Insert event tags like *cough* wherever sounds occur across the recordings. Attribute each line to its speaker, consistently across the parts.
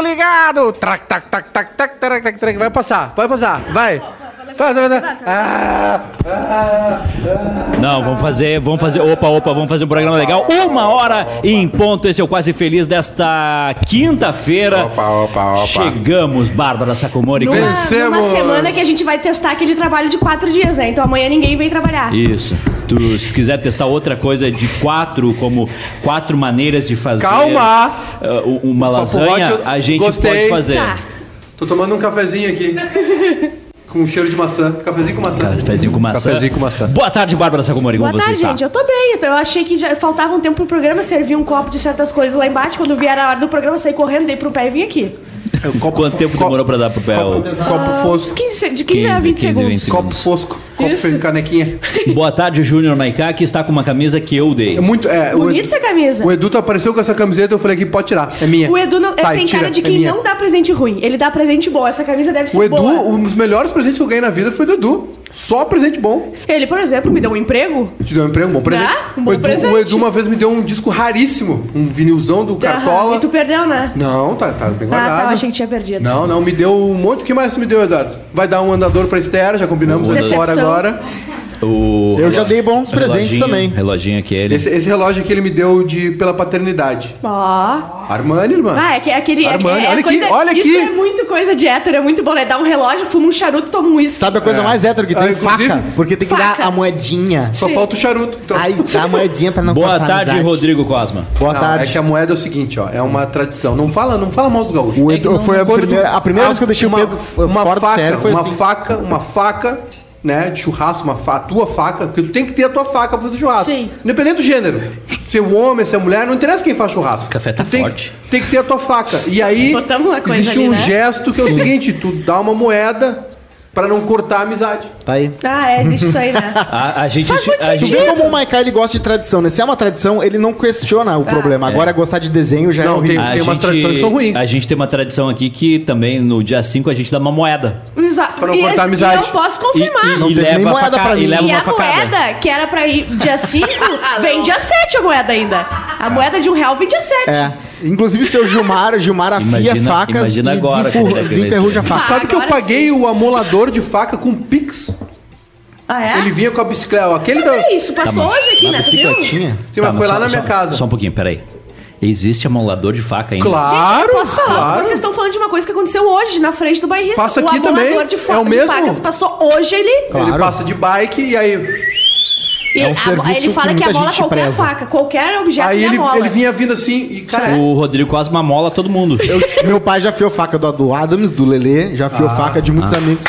Speaker 1: Ligado! Tac, tac, tac, tac, tac, tac, tac. Vai passar, vai passar, vai. Vai. Ah, ah,
Speaker 2: Não, vamos fazer, vamos fazer. Opa, opa, vamos fazer um programa legal. Uma hora em ponto. Esse é o Quase Feliz desta quinta-feira.
Speaker 1: Opa, opa, opa.
Speaker 2: Chegamos, Bárbara Sacomori.
Speaker 3: Numa, numa
Speaker 1: Vencemos.
Speaker 3: semana que a gente vai testar aquele trabalho de quatro dias, né? Então amanhã ninguém vem trabalhar.
Speaker 2: Isso. Tu, se tu quiser testar outra coisa de quatro, como quatro maneiras de fazer
Speaker 1: Calma!
Speaker 2: uh, uma lasanha, a gente
Speaker 1: gostei.
Speaker 2: pode fazer.
Speaker 3: Tá.
Speaker 1: Tô tomando um cafezinho aqui. *laughs* com cheiro de maçã. Cafezinho com maçã.
Speaker 2: Cafezinho com maçã.
Speaker 1: Cafezinho com maçã.
Speaker 2: Boa tarde, Bárbara Sacomori. Como
Speaker 3: Boa
Speaker 2: você
Speaker 3: tarde,
Speaker 2: está?
Speaker 3: gente. Eu tô bem. Então, eu achei que já faltava um tempo pro programa servir um copo de certas coisas lá embaixo. Quando vier a hora do programa, eu saí correndo, dei pro pé e vim aqui.
Speaker 1: Copo
Speaker 2: Quanto tempo
Speaker 1: copo-
Speaker 2: demorou pra dar pro pé?
Speaker 1: Copo,
Speaker 2: o-
Speaker 1: copo
Speaker 3: Uns
Speaker 1: fosco.
Speaker 3: 15, de 15, a 20
Speaker 2: 15, 20
Speaker 3: segundos.
Speaker 1: Copo fosco. Copo
Speaker 3: Isso.
Speaker 1: de canequinha. *laughs*
Speaker 2: Boa tarde, Júnior Maiká, que está com uma camisa que eu dei.
Speaker 1: É muito. É,
Speaker 3: Bonita
Speaker 1: Edu-
Speaker 3: essa camisa.
Speaker 1: O Edu tu apareceu com essa camiseta, eu falei que pode tirar. É minha.
Speaker 3: O Edu não, ele
Speaker 1: Sai,
Speaker 3: tem cara
Speaker 1: tira,
Speaker 3: de
Speaker 1: é
Speaker 3: quem
Speaker 1: minha.
Speaker 3: não dá presente ruim. Ele dá presente bom. Essa camisa deve ser
Speaker 1: O Edu,
Speaker 3: boa.
Speaker 1: um dos melhores presentes que eu ganhei na vida foi do Edu. Só presente bom.
Speaker 3: Ele, por exemplo, me deu um emprego.
Speaker 1: Te deu um emprego, um bom presente.
Speaker 3: Dá? Um bom
Speaker 1: o, Edu,
Speaker 3: presente.
Speaker 1: o Edu uma vez me deu um disco raríssimo, um vinilzão do Cartola.
Speaker 3: Aham. E tu perdeu, né?
Speaker 1: Não, tá, tá bem
Speaker 3: Ah,
Speaker 1: guardado.
Speaker 3: tá. Eu achei que tinha perdido.
Speaker 1: Não, não, me deu um monte. O que mais tu me deu, Eduardo? Vai dar um andador pra Esther, já combinamos
Speaker 2: Um
Speaker 1: fora agora.
Speaker 2: O
Speaker 4: Eu já dei bons presentes também.
Speaker 2: Reloginho aquele.
Speaker 1: Esse, esse relógio aqui ele me deu de, pela paternidade.
Speaker 3: Ó.
Speaker 1: Armani, irmã.
Speaker 3: Ah, é que- aquele. é-
Speaker 1: Armani,
Speaker 3: é,
Speaker 1: olha aqui,
Speaker 3: coisa-
Speaker 1: olha
Speaker 3: Isso
Speaker 1: aqui.
Speaker 3: é muito coisa de hétero, é muito bom, né? Dá um relógio, fuma um charuto, toma um uísque.
Speaker 4: Sabe a coisa mais hétero que tem?
Speaker 1: Ah,
Speaker 4: faca. Porque tem que
Speaker 3: Faca.
Speaker 4: dar a moedinha.
Speaker 1: Só
Speaker 3: Sim.
Speaker 1: falta o charuto. Então.
Speaker 4: Ai, dá a moedinha pra não
Speaker 2: Boa tarde,
Speaker 4: amizade.
Speaker 2: Rodrigo Cosma.
Speaker 4: Boa
Speaker 1: Não,
Speaker 4: tarde.
Speaker 1: É que a moeda é o seguinte, ó. É uma tradição. Não fala, não fala mal dos gaúchos.
Speaker 4: O Edu, foi a primeira, a primeira vez que eu deixei
Speaker 1: uma,
Speaker 4: o Pedro f-
Speaker 1: uma faca, uma
Speaker 4: assim.
Speaker 1: faca, uma faca, né, de churrasco, uma fa a tua faca, porque tu tem que ter a tua faca pra fazer churrasco.
Speaker 3: Sim.
Speaker 1: Independente do gênero. Se é homem, se é mulher, não interessa quem faz churrasco.
Speaker 2: Esse café tá
Speaker 1: tu tem,
Speaker 2: forte.
Speaker 1: Tem que ter a tua faca. E aí existe
Speaker 3: ali,
Speaker 1: um
Speaker 3: né?
Speaker 1: gesto que é o seguinte, tu dá uma moeda pra não cortar a amizade.
Speaker 4: Tá aí.
Speaker 3: Ah, é, existe isso aí, né? *laughs*
Speaker 2: A, a gente.
Speaker 3: Faz muito
Speaker 2: a
Speaker 4: Tu
Speaker 2: gente-
Speaker 4: vê como o Maikai ele gosta de tradição, né? Se é uma tradição, ele não questiona o problema. Agora, gostar de desenho já é
Speaker 1: Não,
Speaker 4: horrível.
Speaker 1: tem-
Speaker 2: a
Speaker 1: umas tradições que são ruins.
Speaker 2: A gente tem uma tradição aqui que também no dia 5 a gente dá uma moeda.
Speaker 3: Exato.
Speaker 1: Pra não
Speaker 3: E
Speaker 1: cortar a amizade.
Speaker 3: E eu posso confirmar.
Speaker 2: E, e,
Speaker 4: Não
Speaker 2: e
Speaker 4: teve nem
Speaker 2: leva
Speaker 4: moeda pra mim.
Speaker 2: E leva
Speaker 3: E a
Speaker 2: facada.
Speaker 3: moeda, que era pra ir dia *laughs* 5, vem dia 7 a moeda ainda. A moeda de um real vem dia 7.
Speaker 4: É. Inclusive, seu Gilmar, o Gilmar afia
Speaker 2: Imagina-
Speaker 4: facas
Speaker 2: imagina
Speaker 4: e
Speaker 2: agora
Speaker 4: desenferruja facas.
Speaker 3: Ah,
Speaker 1: Sabe que eu paguei o amolador de faca com Pix?
Speaker 3: Ah, é?
Speaker 1: Ele vinha com a bicicleta, aquele da...
Speaker 3: É isso, passou
Speaker 2: Tá,
Speaker 3: hoje aqui,
Speaker 4: Uma
Speaker 3: né? Viu?
Speaker 4: bicicletinha.
Speaker 1: Sim,
Speaker 2: Tá,
Speaker 1: mas foi
Speaker 2: só-
Speaker 1: lá na
Speaker 2: só-
Speaker 1: minha casa.
Speaker 2: Só um pouquinho, peraí. Existe amolador de faca ainda?
Speaker 1: Claro,
Speaker 3: Gente, eu posso falar,
Speaker 1: claro.
Speaker 3: vocês estão falando de uma coisa que aconteceu hoje na frente do bairrista.
Speaker 1: Passa
Speaker 3: o
Speaker 1: aqui
Speaker 3: amolador
Speaker 1: também,
Speaker 3: de, fa
Speaker 1: é o
Speaker 3: de
Speaker 1: mesmo?
Speaker 3: facas passou hoje ele.
Speaker 1: Ele
Speaker 4: Claro.
Speaker 1: passa de bike e aí...
Speaker 3: e
Speaker 4: É um
Speaker 3: a-
Speaker 4: serviço
Speaker 3: ele fala
Speaker 4: que
Speaker 3: que, amola
Speaker 4: gente
Speaker 3: qualquer
Speaker 4: preza.
Speaker 3: faca, qualquer objeto
Speaker 1: Aí
Speaker 3: ele,
Speaker 1: ele,
Speaker 3: amola.
Speaker 1: ele vinha vindo assim e, cara...
Speaker 2: O Rodrigo Cosma mola todo mundo.
Speaker 4: Eu- meu pai já afiou faca do, do Adams, do Lelê, já afiou faca de muitos amigos.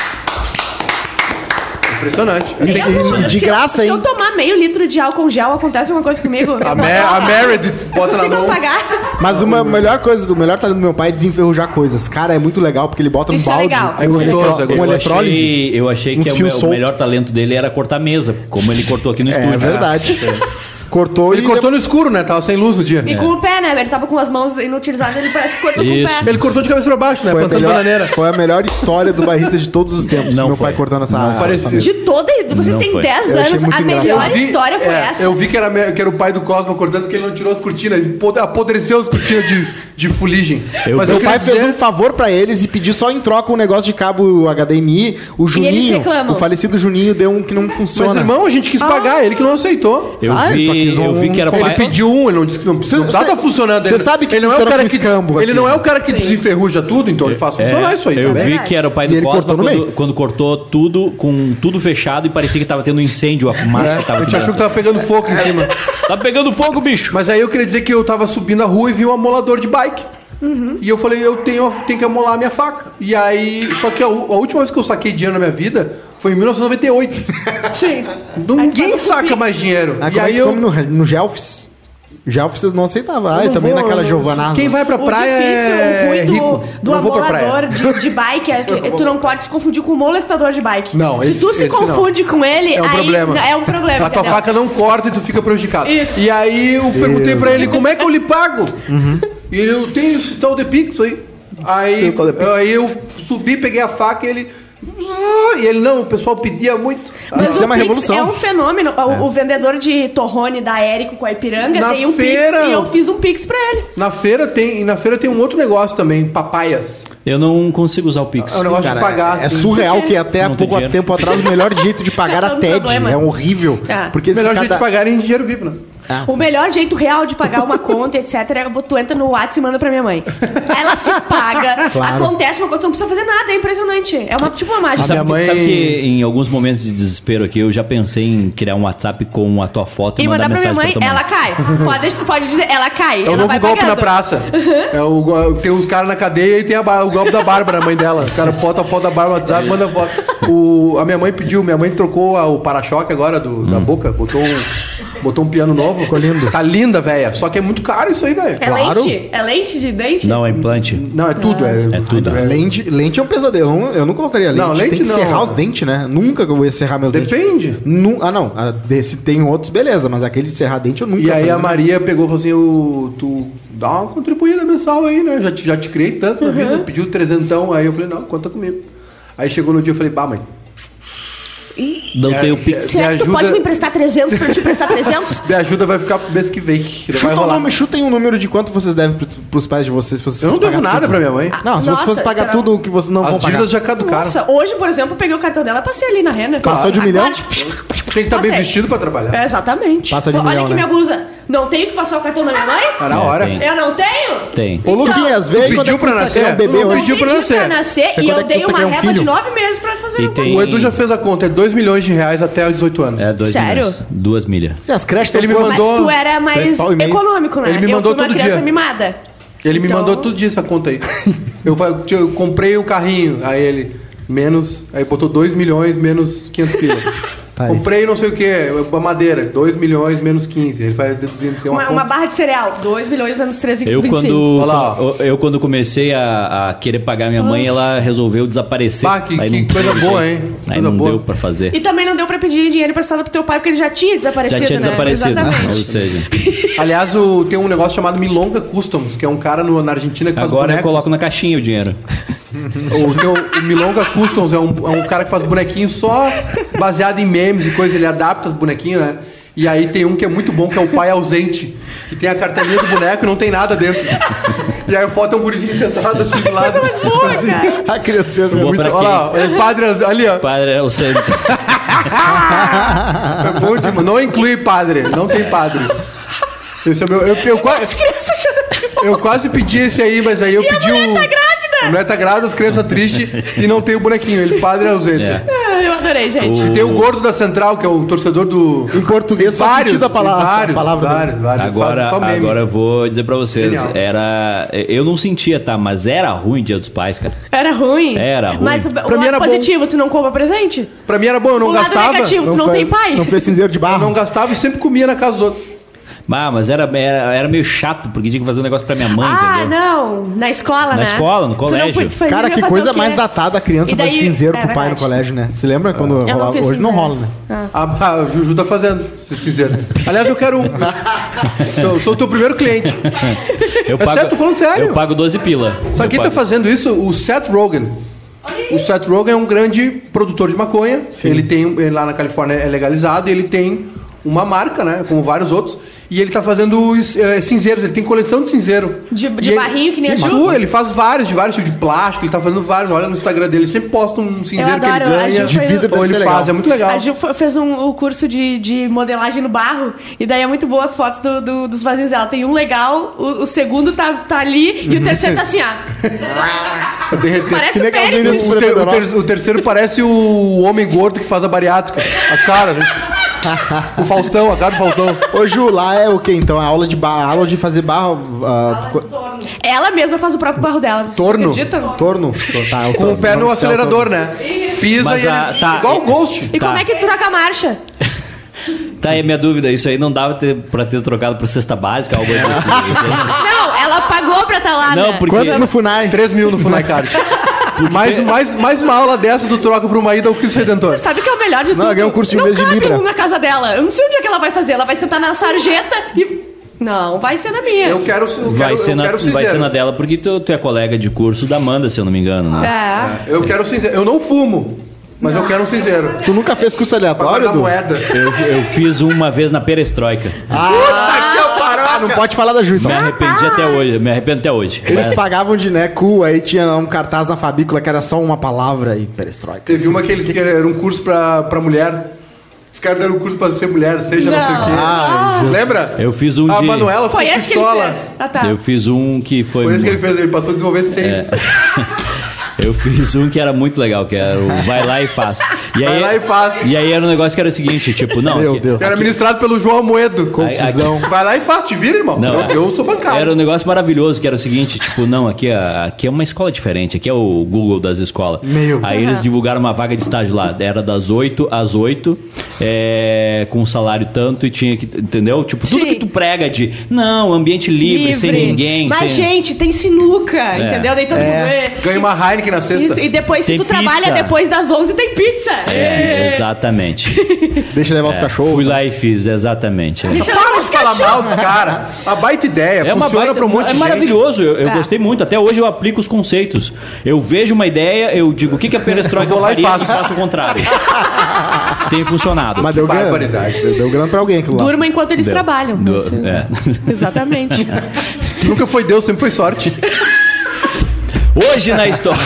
Speaker 1: Impressionante.
Speaker 4: E- e- e de
Speaker 3: se,
Speaker 4: graça,
Speaker 3: Se
Speaker 4: hein?
Speaker 3: eu tomar meio litro de álcool gel, acontece uma coisa comigo.
Speaker 1: A, Me- a Meredith *laughs* bota na mão.
Speaker 3: apagar.
Speaker 4: Mas uma melhor coisa, do melhor talento do meu pai é desenferrujar coisas. Cara, é muito legal, porque ele bota
Speaker 3: Isso
Speaker 4: um
Speaker 3: é
Speaker 4: balde
Speaker 3: legal.
Speaker 4: com
Speaker 1: É gostoso, é gostoso.
Speaker 4: com
Speaker 2: Eu
Speaker 4: eletrólise.
Speaker 2: achei, eu achei que é o, o melhor talento dele era cortar mesa, como ele cortou aqui no
Speaker 4: É
Speaker 2: estúdio.
Speaker 4: verdade. *laughs* Cortou
Speaker 1: Ele
Speaker 4: e
Speaker 1: cortou no escuro, né? Tava sem luz no dia.
Speaker 3: E com o pé, né? Ele tava com as mãos inutilizadas, ele parece que cortou
Speaker 2: Isso.
Speaker 3: com o pé.
Speaker 1: Ele cortou de cabeça pra baixo, né?
Speaker 4: foi a,
Speaker 1: Plantando
Speaker 4: melhor,
Speaker 1: bananeira.
Speaker 4: foi a melhor história do barrista de todos os tempos.
Speaker 2: Não
Speaker 4: meu
Speaker 2: foi.
Speaker 4: pai cortando essa
Speaker 2: Não
Speaker 4: essa
Speaker 1: parecia.
Speaker 3: De toda. Vocês
Speaker 2: Não
Speaker 3: têm
Speaker 2: foi.
Speaker 3: 10
Speaker 4: Eu achei
Speaker 3: anos,
Speaker 4: muito
Speaker 3: a
Speaker 4: engraçado.
Speaker 3: melhor
Speaker 1: vi-
Speaker 3: história foi
Speaker 1: é,
Speaker 3: essa.
Speaker 1: Eu vi que era, me- que era o pai do Cosma cortando porque ele não tirou as cortinas. Ele pod- apodreceu as cortinas de, de fuligem.
Speaker 2: Eu-
Speaker 1: Mas
Speaker 4: Meu
Speaker 1: eu
Speaker 4: pai fez
Speaker 1: dizer-
Speaker 4: um favor pra eles e pediu só em troca um negócio de cabo HDMI. O
Speaker 3: eles
Speaker 4: Juninho,
Speaker 3: reclamam.
Speaker 4: o falecido Juninho, deu um que não
Speaker 1: Mas,
Speaker 4: funciona.
Speaker 1: irmão, a gente quis pagar, ele que não aceitou.
Speaker 2: Eu,
Speaker 4: Ah, ele só
Speaker 2: vi,
Speaker 4: quis um-
Speaker 2: eu vi que era
Speaker 1: Ele
Speaker 2: pai.
Speaker 1: pediu um, ele não disse que não,
Speaker 4: Cê-
Speaker 1: não tá, tá funcionando.
Speaker 4: cê
Speaker 1: ele,
Speaker 4: sabe que
Speaker 1: ele não é o cara que
Speaker 4: escambo
Speaker 1: Ele não é o cara que desenferruja tudo, então ele faz funcionar isso aí
Speaker 2: É, eu
Speaker 1: também.
Speaker 2: vi que era o pai do Cosma quando, cortou tudo, com tudo fechado e parecia que tava tendo um incêndio, a fumaça que
Speaker 1: A
Speaker 2: tava
Speaker 1: gente
Speaker 2: aqui
Speaker 1: achou que tava pegando fogo em cima.
Speaker 2: Tá pegando fogo, bicho!
Speaker 1: Mas aí eu queria dizer que eu tava subindo a rua e vi um amolador de bike. E eu falei, eu tenho, tenho que amolar a minha faca. E aí, só que a, a última vez que eu saquei dinheiro na minha vida foi em 1998.
Speaker 3: Sim.
Speaker 1: Ninguém
Speaker 3: com
Speaker 1: saca mais dinheiro.
Speaker 4: Ah,
Speaker 1: e
Speaker 4: é
Speaker 1: aí eu.
Speaker 4: no, no Gelfs? Gelfs vocês não aceitavam. Ah,
Speaker 1: eu
Speaker 4: e também
Speaker 1: vou,
Speaker 4: naquela
Speaker 1: eu não-
Speaker 4: Giovanazzo.
Speaker 1: Quem vai pra
Speaker 3: O
Speaker 1: praia
Speaker 3: difícil,
Speaker 1: é
Speaker 3: do,
Speaker 1: rico.
Speaker 3: do
Speaker 1: não
Speaker 3: amolador de, de bike é tu não pode se confundir com o molestador de bike.
Speaker 1: Não,
Speaker 3: Se
Speaker 1: esse-
Speaker 3: tu se
Speaker 1: esse não.
Speaker 3: confunde com ele,
Speaker 1: É um
Speaker 3: aí
Speaker 1: problema.
Speaker 3: é um problema.
Speaker 1: A tua
Speaker 3: entendeu?
Speaker 1: faca não corta e tu fica prejudicado.
Speaker 3: Isso.
Speaker 1: E aí eu perguntei pra ele como é que eu lhe pago. E ele, eu tenho tal de Pix aí. Aí, aí eu subi, peguei a faca e ele. Ah, E ele, não, o pessoal pedia muito.
Speaker 4: Mas isso é uma
Speaker 3: Pix
Speaker 4: revolução.
Speaker 3: É um fenômeno. O, o vendedor de torrone da Érico com a Ipiranga
Speaker 1: Na
Speaker 3: tem um
Speaker 1: feira-
Speaker 3: Pix e eu fiz um Pix pra ele.
Speaker 1: Na feira tem, e na feira tem um outro negócio também, papaias.
Speaker 2: Eu não consigo usar o Pix.
Speaker 1: É um negócio
Speaker 4: Cara,
Speaker 1: de pagar.
Speaker 4: é
Speaker 1: assim.
Speaker 4: surreal que até há pouco
Speaker 2: dinheiro.
Speaker 4: tempo atrás o melhor jeito de *laughs* pagar a
Speaker 3: dando
Speaker 4: TED
Speaker 3: problema.
Speaker 4: é horrível.
Speaker 3: É.
Speaker 4: Porque
Speaker 1: O melhor
Speaker 4: esse
Speaker 1: jeito de
Speaker 4: cada-
Speaker 1: pagar é em dinheiro vivo, né?
Speaker 4: Ah,
Speaker 3: O melhor jeito real de pagar uma conta, etc, é tu entra no WhatsApp e manda pra minha mãe. Ela se paga,
Speaker 4: Claro.
Speaker 3: acontece uma coisa, tu não precisa fazer nada, é impressionante. É uma, tipo uma mágica.
Speaker 2: Sabe,
Speaker 1: minha mãe-
Speaker 2: sabe que em alguns momentos de desespero aqui, eu já pensei em criar um WhatsApp com a tua foto e,
Speaker 3: E mandar pra minha
Speaker 2: mensagem
Speaker 3: mãe,
Speaker 2: pra tua
Speaker 3: ela cai. Pode, tu pode dizer, ela cai.
Speaker 1: É o
Speaker 3: ela
Speaker 1: novo
Speaker 3: vai
Speaker 1: golpe
Speaker 3: pagando.
Speaker 1: na praça. É o, tem os caras na cadeia e tem a o golpe da Bárbara, a mãe dela. O cara bota a foto da Bárbara no WhatsApp, manda foto. O, a minha mãe pediu, minha mãe trocou a- o para-choque agora do, da boca, botou um, botou um piano novo. Ficou lindo. Tá linda, velha. Só que é muito caro isso aí, velho.
Speaker 3: É
Speaker 4: Claro.
Speaker 3: lente? É lente de dente?
Speaker 2: Não, é implante.
Speaker 1: Não, é tudo. É,
Speaker 2: É tudo.
Speaker 4: Lente, lente é um pesadelo. Eu não, eu não colocaria lente.
Speaker 1: Não, lente
Speaker 4: tem que
Speaker 1: não.
Speaker 4: serrar os dentes, né? Nunca que eu vou serrar meus dentes.
Speaker 1: Depende.
Speaker 4: Nu- ah, não. Ah, desse tem outros, beleza. Mas aquele de serrar dente eu nunca
Speaker 1: E aí
Speaker 4: faria.
Speaker 1: a Maria pegou e falou assim: eu, tu dá uma contribuída mensal aí, né? Já te, já te criei tanto na vida, pediu trezentão. Aí eu falei, não, conta comigo. Aí chegou no dia eu falei, bah, mãe.
Speaker 2: Não
Speaker 1: É,
Speaker 2: tem o
Speaker 1: é,
Speaker 2: Pix.
Speaker 3: Será que tu
Speaker 1: ajuda-
Speaker 3: pode me emprestar 300 pra eu te emprestar 300? *laughs*
Speaker 1: Me ajuda vai ficar pro mês que vem. que vai
Speaker 4: Chuta um, nome, chutem um número de quanto vocês devem pro, pros pais de vocês. Se vocês
Speaker 1: Eu não
Speaker 4: fossem
Speaker 1: devo nada
Speaker 4: tudo.
Speaker 1: pra minha mãe.
Speaker 4: Não, se
Speaker 3: Nossa,
Speaker 4: você fosse pagar tudo o que vocês não vão
Speaker 1: As
Speaker 4: pagar.
Speaker 1: dívidas já caducaram.
Speaker 3: Nossa, hoje, por exemplo, eu peguei o cartão dela e passei ali na renda.
Speaker 4: Passou de um milhão?
Speaker 3: Agora,
Speaker 1: Tem que estar bem
Speaker 3: Passei.
Speaker 1: vestido pra trabalhar.
Speaker 3: É, exatamente.
Speaker 4: Passa de
Speaker 3: Olha
Speaker 4: milhão,
Speaker 3: aqui
Speaker 4: né?
Speaker 3: minha blusa. Não tenho que passar o cartão da minha mãe?
Speaker 1: Tá na
Speaker 2: É,
Speaker 1: hora.
Speaker 2: tem.
Speaker 3: Eu não tenho?
Speaker 2: Tem.
Speaker 4: Ô, Luquinhas, vê aí
Speaker 1: Tu
Speaker 4: quando é
Speaker 1: pediu
Speaker 4: que
Speaker 1: pra
Speaker 4: custa
Speaker 1: nascer?
Speaker 4: criar um bebê hoje.
Speaker 1: pediu pra nascer.
Speaker 3: pra nascer
Speaker 4: Quanto
Speaker 3: e
Speaker 4: é
Speaker 3: eu
Speaker 4: que
Speaker 3: dei
Speaker 4: custa
Speaker 3: uma
Speaker 4: criar um
Speaker 3: régua de
Speaker 4: filho?
Speaker 3: nove meses pra fazer
Speaker 2: E
Speaker 3: um
Speaker 2: tem-
Speaker 1: O Edu já fez a conta, é 2 milhões de reais até os 18 anos.
Speaker 2: É, dois
Speaker 3: Sério?
Speaker 2: milhões. Duas milhas.
Speaker 4: Se as creches
Speaker 1: Ele me
Speaker 4: tão
Speaker 3: Mas
Speaker 1: mandou
Speaker 3: tu era mais
Speaker 4: três pau e meio.
Speaker 3: econômico, né?
Speaker 1: Ele me
Speaker 3: eu
Speaker 1: mandou
Speaker 3: fui uma
Speaker 1: todo
Speaker 3: criança
Speaker 1: dia.
Speaker 3: mimada.
Speaker 1: Ele me
Speaker 3: Então-
Speaker 1: mandou tudo dia essa conta aí. eu, fa- eu comprei o carrinho, aí ele, menos. Aí botou 2 milhões menos 500 pila.
Speaker 4: Aí.
Speaker 1: comprei não sei o que, a madeira, 2 milhões menos 15. Ele vai deduzindo, tem uma,
Speaker 3: Uma, uma barra de cereal, 2 milhões menos 13,25.
Speaker 2: Eu quando,
Speaker 1: Olha lá,
Speaker 2: eu, quando comecei a, a querer pagar minha mãe, ela resolveu desaparecer.
Speaker 1: Ah, que-
Speaker 2: Aí
Speaker 1: que
Speaker 2: não
Speaker 1: coisa
Speaker 2: teve
Speaker 1: boa, hein?
Speaker 2: Aí não
Speaker 1: boa.
Speaker 2: deu pra fazer.
Speaker 3: E também não deu pra pedir dinheiro emprestado pro teu pai, porque ele já tinha desaparecido,
Speaker 2: Já tinha
Speaker 3: né?
Speaker 2: desaparecido. Ou
Speaker 3: Exatamente.
Speaker 2: seja, *laughs*
Speaker 1: Aliás, o- tem um negócio chamado Milonga Customs, que é um cara no- na Argentina que faz
Speaker 2: agora eu coloco na caixinha o dinheiro. *laughs*
Speaker 1: O, teu- o Milonga Customs é um, é um cara que faz bonequinho só baseado em memes e coisa, ele adapta os bonequinhos, né? E aí tem um que é muito bom, que é o pai ausente, que tem a cartelinha do boneco e não tem nada dentro. E aí a foto é um gurizinho sentado assim do lado.
Speaker 3: Coisa mais boa,
Speaker 1: Assim.
Speaker 3: cara.
Speaker 4: A criança é muito...
Speaker 1: Olha lá, o padre ali, ó.
Speaker 2: Padre, é o centro.
Speaker 1: É bom demais. Não inclui padre, não tem padre. Esse é o meu. Eu, eu, quase,
Speaker 3: Criança chorando.
Speaker 1: eu quase pedi esse aí, mas aí eu pedi o.
Speaker 3: tá grávida!
Speaker 1: A mulher tá grávida, as crianças tristes e não tem o bonequinho. Ele padre ausente.
Speaker 2: É.
Speaker 3: Ah, Eu adorei, gente.
Speaker 1: E tem o gordo da central, que é o torcedor do.
Speaker 4: Em português faz
Speaker 1: vários,
Speaker 4: sentido a palavra.
Speaker 1: vários,
Speaker 4: a palavra
Speaker 1: vários, vários.
Speaker 2: Agora,
Speaker 1: Faz só meme.
Speaker 2: agora eu vou dizer pra vocês,
Speaker 1: Genial.
Speaker 2: era. Eu não sentia, tá? Mas era ruim dia dos pais, cara.
Speaker 3: Era ruim.
Speaker 2: Era ruim.
Speaker 3: Mas o, o
Speaker 1: Pra
Speaker 3: lado
Speaker 1: mim era bom.
Speaker 3: positivo, tu não compra presente?
Speaker 1: Pra mim era bom, eu não
Speaker 3: o lado
Speaker 1: gastava.
Speaker 3: negativo, tu não
Speaker 4: fez-
Speaker 3: tem pai?
Speaker 4: Não fez cinzeiro de
Speaker 1: Eu
Speaker 4: barro.
Speaker 1: não gastava e sempre comia na casa dos outros.
Speaker 2: Ah, mas era, era, era meio chato, porque tinha que fazer um negócio pra minha mãe,
Speaker 3: ah,
Speaker 2: entendeu?
Speaker 3: não. Na escola,
Speaker 2: Na
Speaker 3: né?
Speaker 2: escola, no
Speaker 3: Tu não
Speaker 2: colégio.
Speaker 3: tu
Speaker 4: Cara, que
Speaker 3: fazer
Speaker 4: coisa mais datada a criança fazer
Speaker 3: daí-
Speaker 4: cinzeiro
Speaker 3: é
Speaker 4: pro pai no colégio, né? Se lembra quando
Speaker 3: Eu não
Speaker 4: rolava? Hoje não
Speaker 3: cinzeiro.
Speaker 4: rola, né?
Speaker 1: A, a Juju tá fazendo, fizer. Aliás, eu quero um. *laughs* eu sou o teu primeiro cliente. *laughs*
Speaker 2: Eu
Speaker 1: É sério, tô falando sério.
Speaker 2: Eu pago 12 pila.
Speaker 1: Sabe quem tá
Speaker 2: pago-
Speaker 1: fazendo isso? O Seth Rogen. O Seth Rogen é um grande produtor de maconha. Ele tem ele lá na Califórnia é legalizado e ele tem uma marca, né? Como vários outros. E ele tá fazendo eh, cinzeiros, ele tem coleção de cinzeiro.
Speaker 3: De- de
Speaker 1: ele-
Speaker 3: barrinho, que nem a
Speaker 1: Sim,
Speaker 3: Ju?
Speaker 1: tu, ele faz vários, de vários tipos de plástico, ele tá fazendo vários. Olha no Instagram dele, ele sempre posta um cinzeiro que ele
Speaker 3: a
Speaker 1: ganha.
Speaker 3: Ju
Speaker 4: De vidro
Speaker 1: ou
Speaker 4: deve
Speaker 1: ele faz,
Speaker 4: legal.
Speaker 1: é muito legal.
Speaker 3: A Gil fo- fez um, o curso de, de modelagem no barro, e daí é muito boa as fotos do- do- dos vasinhos dela. Tem um legal, o, o segundo tá, tá ali, e o terceiro tá assim, *laughs*
Speaker 1: derreter.
Speaker 3: Parece
Speaker 4: Que
Speaker 3: o
Speaker 1: O, ter- o ter- o terceiro parece o homem gordo que faz a bariátrica. A cara, né? O Faustão, a cara do Faustão.
Speaker 4: Ô, Ju, lá é o quê? Então, a aula de, ba... aula de fazer barro... ah, co-
Speaker 3: Ela mesma faz o próprio barro dela. Vocês
Speaker 1: Torno.
Speaker 3: acreditam?
Speaker 4: torno? Tá,
Speaker 1: Com o pé no acelerador, né? Pisa
Speaker 2: Mas
Speaker 1: e ele...
Speaker 2: a- tá.
Speaker 1: Igual o Ghost.
Speaker 3: E como
Speaker 2: Tá.
Speaker 3: é que troca a marcha? *laughs*
Speaker 2: Tá aí a minha dúvida, isso aí não dava ter, pra ter trocado por cesta básica, algo assim. *laughs*
Speaker 3: Não, ela pagou pra estar lá,
Speaker 2: Não,
Speaker 3: né?
Speaker 2: porque-
Speaker 4: Quantos no Funai?
Speaker 1: 3 mil no Funai Card. *laughs* mais, mais, mais uma aula dessa tu troca pra uma ida ao Cristo Redentor.
Speaker 3: Sabe o que é o melhor de
Speaker 4: Não,
Speaker 3: tudo?
Speaker 4: ela ganhou um curso de um
Speaker 3: não
Speaker 4: mês de Libra.
Speaker 3: um na casa dela. Eu não sei onde é que ela vai fazer. Ela vai sentar na sarjeta e Não, vai ser na minha.
Speaker 1: Eu quero, eu
Speaker 2: Vai,
Speaker 1: quero,
Speaker 2: ser
Speaker 1: eu
Speaker 2: na,
Speaker 1: quero
Speaker 2: vai ser na dela, porque tu, tu é colega de curso da Amanda, se eu não me engano, né?
Speaker 3: É.
Speaker 1: Eu quero cinzeiro. Eu não fumo, mas eu quero um cinzeiro.
Speaker 4: Tu nunca fez curso
Speaker 1: Pra
Speaker 4: aleatório, Edu?
Speaker 1: moeda.
Speaker 2: Eu, eu fiz uma vez na perestroika.
Speaker 4: Ah, não pode falar da Ju, então.
Speaker 2: Me arrependi até hoje, me arrependo até hoje.
Speaker 4: Eles pagavam de né, cu, aí tinha um cartaz na fabícula que era só uma palavra e perestroika.
Speaker 1: Teve uma que eles queriam, era um curso pra, pra mulher. Os caras deram um curso pra ser mulher, seja não, sei o quê.
Speaker 4: Ah,
Speaker 1: Lembra?
Speaker 2: Eu fiz um
Speaker 1: A
Speaker 2: de-
Speaker 1: Manuela ficou
Speaker 3: Foi esse que ele
Speaker 1: pistola.
Speaker 3: fez. Ah, tá.
Speaker 2: Eu fiz um que foi.
Speaker 1: Foi esse que ele fez, ele passou a desenvolver seis. *laughs*
Speaker 2: Eu fiz um que era muito legal, que era o vai lá e faz. E
Speaker 1: Vai
Speaker 2: aí,
Speaker 1: lá e faz.
Speaker 2: E aí era um negócio que era o seguinte, tipo, não.
Speaker 4: Meu
Speaker 2: aqui-
Speaker 4: Deus.
Speaker 1: Era ministrado pelo João Amoedo.
Speaker 2: Confusão.
Speaker 1: Vai lá e faz, te vira, irmão.
Speaker 2: Não,
Speaker 1: eu, eu sou bancário.
Speaker 2: Era um negócio maravilhoso, que era o seguinte, tipo, não, aqui é, aqui é uma escola diferente, aqui é o Google das escolas.
Speaker 4: Meu.
Speaker 2: Aí eles divulgaram uma vaga de estágio lá, era das 8 às 8, é, com salário tanto e tinha que, entendeu? Tipo, tudo
Speaker 3: Sim.
Speaker 2: que tu prega de, não, ambiente livre, sem ninguém,
Speaker 3: Mas,
Speaker 2: sem...
Speaker 3: gente, tem sinuca, entendeu? Daí todo mundo vê.
Speaker 1: Ganha uma Heineken na sexta.
Speaker 3: Isso, e depois, se
Speaker 2: Tem
Speaker 3: tu trabalha
Speaker 2: pizza.
Speaker 3: depois das 11, tem pizza.
Speaker 2: É, exatamente. *laughs*
Speaker 4: Deixa eu levar os
Speaker 2: É,
Speaker 4: cachorros.
Speaker 2: Fui lá e fiz, exatamente. é.
Speaker 3: Deixa eu levar os
Speaker 1: falar
Speaker 3: cachorros.
Speaker 1: mal dos caras. A baita ideia.
Speaker 2: É uma
Speaker 1: funciona
Speaker 2: baita,
Speaker 1: pra um monte
Speaker 2: é
Speaker 1: de gente.
Speaker 2: maravilhoso, eu, eu
Speaker 3: É.
Speaker 2: gostei muito. Até hoje eu aplico os conceitos. Eu vejo uma ideia, eu digo o que, que a perestroika *laughs*
Speaker 1: Eu vou lá e
Speaker 2: faria
Speaker 1: faço.
Speaker 2: e faço o contrário. *laughs* Tem funcionado.
Speaker 4: Mas deu grana. Deu, grana pra alguém aquilo lá.
Speaker 3: Durma enquanto eles
Speaker 2: Deu.
Speaker 3: trabalham.
Speaker 2: É.
Speaker 3: Exatamente.
Speaker 1: Nunca foi Deus, sempre foi sorte.
Speaker 2: Hoje na história.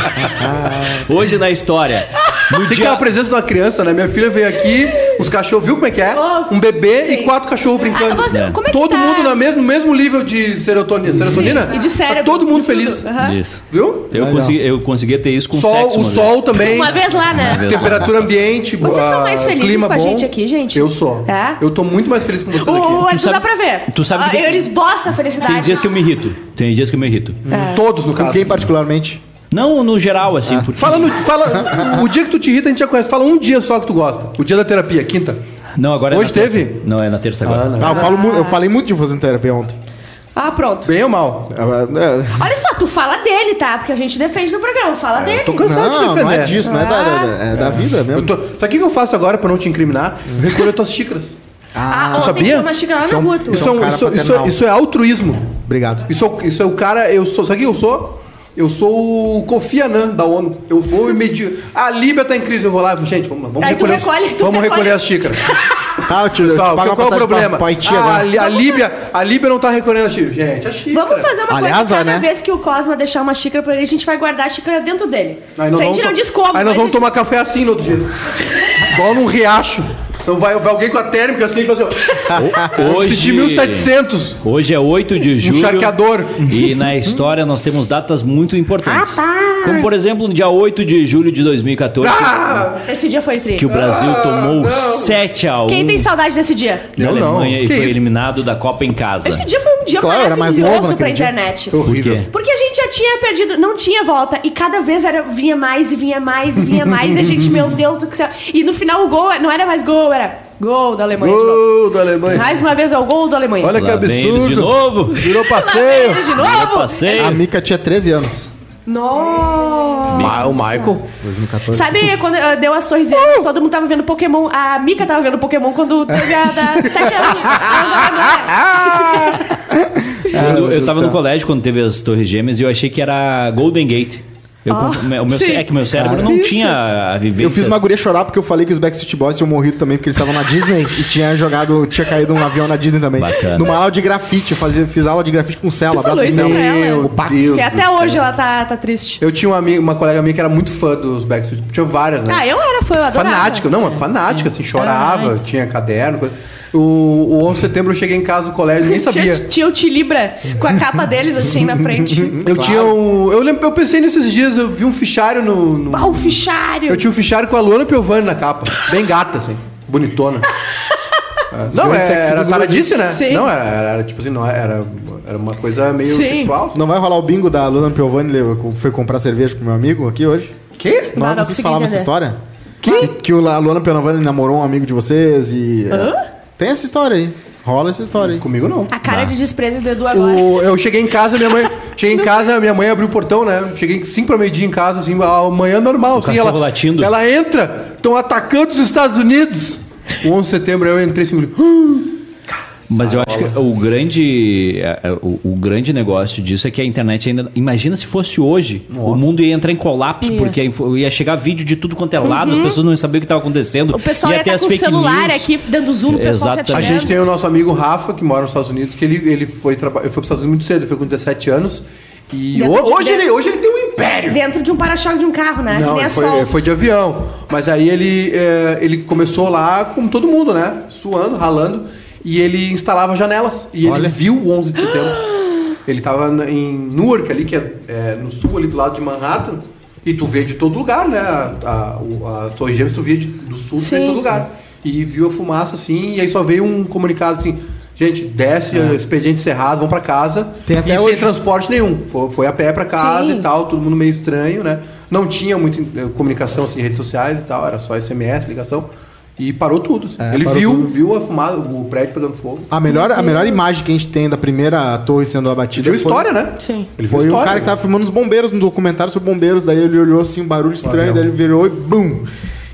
Speaker 2: *laughs* Hoje na história. No
Speaker 1: Tem que ter
Speaker 2: dia.
Speaker 1: a presença de uma criança, né? Minha filha veio aqui, os cachorros, viu como é que é? Um bebê
Speaker 3: sim.
Speaker 1: e quatro cachorros brincando.
Speaker 3: Ah, você-
Speaker 2: É.
Speaker 3: como é que
Speaker 1: Todo
Speaker 3: tá?
Speaker 1: mundo no mesmo, mesmo nível de serotonina. serotonina?
Speaker 3: Sim, E de cérebro.
Speaker 1: Tá todo mundo feliz.
Speaker 3: Aham.
Speaker 2: Isso.
Speaker 1: Viu?
Speaker 2: Eu, consegui, eu conseguia ter isso com
Speaker 1: Sol,
Speaker 2: sexo.
Speaker 1: o sol também.
Speaker 3: Uma vez lá, né?
Speaker 2: vez.
Speaker 1: Temperatura ambiente.
Speaker 3: Vocês são
Speaker 1: ah,
Speaker 3: mais felizes
Speaker 1: clima
Speaker 3: com a
Speaker 1: bom.
Speaker 3: gente aqui, gente?
Speaker 1: Eu sou.
Speaker 3: É?
Speaker 1: Eu tô muito mais feliz com você
Speaker 3: O, o
Speaker 1: aqui.
Speaker 3: Arthur
Speaker 2: sabe-
Speaker 3: dá pra ver.
Speaker 2: tu sabe
Speaker 3: Ah,
Speaker 2: que-
Speaker 3: Eles bossam a felicidade.
Speaker 2: Tem dias que eu me irrito. Tem dias que eu me irrito.
Speaker 1: Todos, no
Speaker 4: Com
Speaker 1: caso.
Speaker 4: quem particularmente?
Speaker 2: Não no geral, assim. porque-
Speaker 1: Fala, no, fala o dia que tu te irrita, a gente já conhece. Fala um dia só que tu gosta. O dia da terapia, quinta.
Speaker 2: Não, agora é
Speaker 1: Hoje
Speaker 2: na terça.
Speaker 1: teve?
Speaker 2: Não, é na terça agora.
Speaker 1: não.
Speaker 4: Ah, eu, falo eu falei muito de você em terapia ontem.
Speaker 3: Ah, pronto.
Speaker 1: Bem ou mal?
Speaker 4: Ah, é,
Speaker 3: Olha só, tu fala dele, tá? Porque a gente defende no programa. Fala dele.
Speaker 1: Tô cansado de
Speaker 4: Não,
Speaker 1: defender.
Speaker 4: não é disso, não é da, da- é da vida
Speaker 1: Eu
Speaker 4: mesmo.
Speaker 1: tô... Sabe o que eu faço agora pra não te incriminar? Recolher tuas xícaras.
Speaker 3: Ah, ontem
Speaker 1: sabia?
Speaker 3: tinha uma xícara lá
Speaker 4: é
Speaker 3: na rua, tu.
Speaker 1: Isso,
Speaker 4: Isso
Speaker 1: é,
Speaker 4: é
Speaker 1: isso, isso é altruísmo.
Speaker 4: Obrigado.
Speaker 1: Isso, é- isso é o cara, eu sou. Sabe quem eu sou? Eu sou o Kofi Annan da ONU. Eu vou e medir. A Líbia tá em crise, eu vou lá, gente, vamos, vamos
Speaker 3: Aí tu
Speaker 1: recolher. os-
Speaker 3: recolhe, tu
Speaker 1: vamos
Speaker 3: recolhe.
Speaker 1: recolher as xícaras. *laughs*
Speaker 4: Tá, eu te, eu te
Speaker 1: Pessoal,
Speaker 4: pago
Speaker 1: qual,
Speaker 4: uma
Speaker 1: qual é o
Speaker 4: passagem
Speaker 1: problema?
Speaker 4: pra, pra Haiti
Speaker 1: Ah, a,
Speaker 4: agora.
Speaker 1: Li- a Líbia, a Líbia não tá recolhendo as xícaras. Gente, a xícara.
Speaker 3: Vamos fazer uma
Speaker 4: Aliás,
Speaker 3: coisa. Cada
Speaker 4: né?
Speaker 3: vez que o Cosma deixar uma xícara pra ele, a gente vai guardar a xícara dentro dele.
Speaker 1: Aí nós
Speaker 3: Se a gente não
Speaker 1: to-
Speaker 3: como.
Speaker 1: Aí nós
Speaker 3: mas
Speaker 1: vamos
Speaker 3: a
Speaker 1: tomar café assim no outro dia. *laughs* Igual num riacho. Então vai, vai alguém com a térmica assim e fala assim, ó. *laughs*
Speaker 2: Hoje-
Speaker 1: Hoje... de 1700.
Speaker 2: Hoje é 8 de julho.
Speaker 1: charqueador.
Speaker 2: E na história nós temos datas muito importantes. Como, por exemplo, no dia 8 de julho de 2014,
Speaker 1: Ah!
Speaker 3: gente- Esse dia foi tri.
Speaker 2: que o Brasil tomou
Speaker 1: não.
Speaker 2: 7 a 1
Speaker 3: Quem tem saudade desse dia?
Speaker 2: da
Speaker 1: Eu não.
Speaker 2: Alemanha e
Speaker 1: Que
Speaker 2: foi
Speaker 1: isso?
Speaker 2: eliminado da Copa em casa.
Speaker 3: Esse dia foi um dia
Speaker 4: Claro, era mais novo
Speaker 3: pra
Speaker 4: dia.
Speaker 3: internet.
Speaker 1: Foi
Speaker 2: Por quê?
Speaker 3: Porque a gente já tinha perdido, não tinha volta. E cada vez era, vinha mais e vinha mais e vinha mais. e a gente, meu Deus do céu. E no final o gol não era mais gol, era gol da Alemanha.
Speaker 1: Gol da Alemanha.
Speaker 3: Mais uma vez é o gol da Alemanha.
Speaker 1: Olha que
Speaker 2: Lá vem eles
Speaker 1: absurdo.
Speaker 2: de novo.
Speaker 1: Virou passeio.
Speaker 3: de novo.
Speaker 2: passei.
Speaker 4: A Mika tinha 13 anos.
Speaker 3: Nossa.
Speaker 1: Ma- o Michael.
Speaker 4: 2014.
Speaker 3: Sabe quando eh, deu as torres gêmeas, todo mundo tava vendo Pokémon. A Mika tava vendo Pokémon quando teve a da *laughs* 7 anos.
Speaker 2: Quando eu
Speaker 4: Deus
Speaker 2: tava
Speaker 4: do
Speaker 2: no
Speaker 4: céu.
Speaker 2: colégio quando teve as Torres Gêmeas e eu achei que era Golden Gate. Eu,
Speaker 3: Ah,
Speaker 2: o meu,
Speaker 3: sim.
Speaker 2: é que meu cérebro
Speaker 4: Cara,
Speaker 2: não
Speaker 3: isso.
Speaker 2: tinha a vivência.
Speaker 4: Eu fiz uma guria chorar porque eu falei que os Backstreet Boys tinham morrido também, porque eles estavam na Disney e tinha jogado, tinha caído um avião na Disney também.
Speaker 2: Bacana.
Speaker 4: Numa aula de grafite, eu fazia, fiz aula de grafite com o
Speaker 3: Tu
Speaker 4: abraço pro? O Pax.
Speaker 1: Deus.
Speaker 3: E até hoje ela tá, tá triste.
Speaker 1: Eu tinha uma, amiga, uma colega minha que era muito fã dos Backstreet. Tinha várias, né?
Speaker 3: Ah, eu era fã, eu adorava.
Speaker 1: fanática, não, é fanática, assim, chorava, tinha caderno. Coisa. O, o 11 de setembro eu cheguei em casa do colégio, ninguém *laughs* sabia.
Speaker 3: Tinha, tinha o Tilibra com a capa deles assim na frente.
Speaker 1: Eu tinha um. Eu lembro, eu pensei nesses dias, eu vi um fichário no. no-
Speaker 3: Ah, o fichário.
Speaker 1: eu tinha um fichário com a Luana Piovani na capa. Bem gata, assim. Bonitona. *laughs* É. Não, é, era
Speaker 4: do
Speaker 1: taradice, né?
Speaker 3: Sim.
Speaker 1: Não, era, era, era, tipo assim, não era, era uma coisa meio
Speaker 3: Sim.
Speaker 1: sexual.
Speaker 4: Não vai rolar o bingo da Luna Piovani, foi comprar cerveja pro meu amigo aqui hoje?
Speaker 1: Quê?
Speaker 4: Não,
Speaker 3: Não, não
Speaker 4: vocês falavam essa história? Que? Que o- a Luana Piovani namorou um amigo de vocês e... é, Tem essa história aí. Rola essa história aí.
Speaker 1: Comigo não.
Speaker 3: A cara de desprezo do Edu agora.
Speaker 1: O- eu cheguei em casa, minha mãe. Cheguei em casa, minha mãe abriu o portão, né? Cheguei 5 para meio-dia em casa, assim, amanhã normal, assim. Ela,
Speaker 2: latindo.
Speaker 1: ela entra, estão atacando os Estados Unidos. O 11 de setembro eu entrei assim, "Hum,
Speaker 2: Mas eu acho que o grande, é, é, o, o grande negócio disso é que a internet ainda. Imagina se fosse hoje, o mundo ia entrar em colapso,
Speaker 3: Ia.
Speaker 2: porque ia chegar vídeo de tudo quanto é lado, as pessoas não iam saber o que estava acontecendo.
Speaker 3: O pessoal ia
Speaker 2: ter
Speaker 3: estar
Speaker 2: as
Speaker 3: com o celular
Speaker 2: news.
Speaker 3: aqui, dando zoom, o pessoal
Speaker 2: Exatamente.
Speaker 1: A gente tem o nosso amigo Rafa, que mora nos Estados Unidos, que ele, ele foi, ele foi para os Estados Unidos muito cedo, ele foi com 17 anos. E
Speaker 3: de-
Speaker 1: hoje,
Speaker 3: dentro-
Speaker 1: ele, hoje ele tem um império.
Speaker 3: Dentro de um para-choque de um carro, né?
Speaker 1: Não, ele foi, ele foi de avião. Mas aí ele, é, ele começou lá como todo mundo, né? Suando, ralando. E ele instalava janelas. E ele
Speaker 4: Olha.
Speaker 1: viu o 11 de setembro. ele tava na- em Newark ali, que é, é, no sul, ali do lado de Manhattan. E tu vê de todo lugar, né? A, a, o- as Torres Gêmeas tu via de- do sul, tu vê de
Speaker 3: Sim.
Speaker 1: todo lugar. E viu a fumaça assim, e aí só veio um comunicado assim... Gente, desce, expediente encerrado, vão pra casa.
Speaker 4: Tem até
Speaker 1: e
Speaker 4: hoje.
Speaker 1: sem transporte nenhum. Foi, foi a pé pra casa
Speaker 3: Sim.
Speaker 1: e tal, todo mundo meio estranho, né? Não tinha muita eh, comunicação assim, em redes sociais e tal, era só SMS, ligação. E parou tudo. assim.
Speaker 4: É,
Speaker 1: Ele
Speaker 4: parou
Speaker 1: viu,
Speaker 4: tudo.
Speaker 1: viu a fumada, o prédio pegando fogo.
Speaker 4: A melhor, a melhor imagem que a gente tem da primeira torre sendo
Speaker 1: Ele
Speaker 4: abatida
Speaker 1: viu
Speaker 4: foi-
Speaker 1: história, né?
Speaker 3: Sim.
Speaker 1: Ele
Speaker 4: Foi
Speaker 1: história.
Speaker 4: cara que tava filmando os bombeiros no documentário sobre bombeiros, daí ele olhou assim, um barulho estranho,
Speaker 1: Avião.
Speaker 4: daí ele virou e BUM!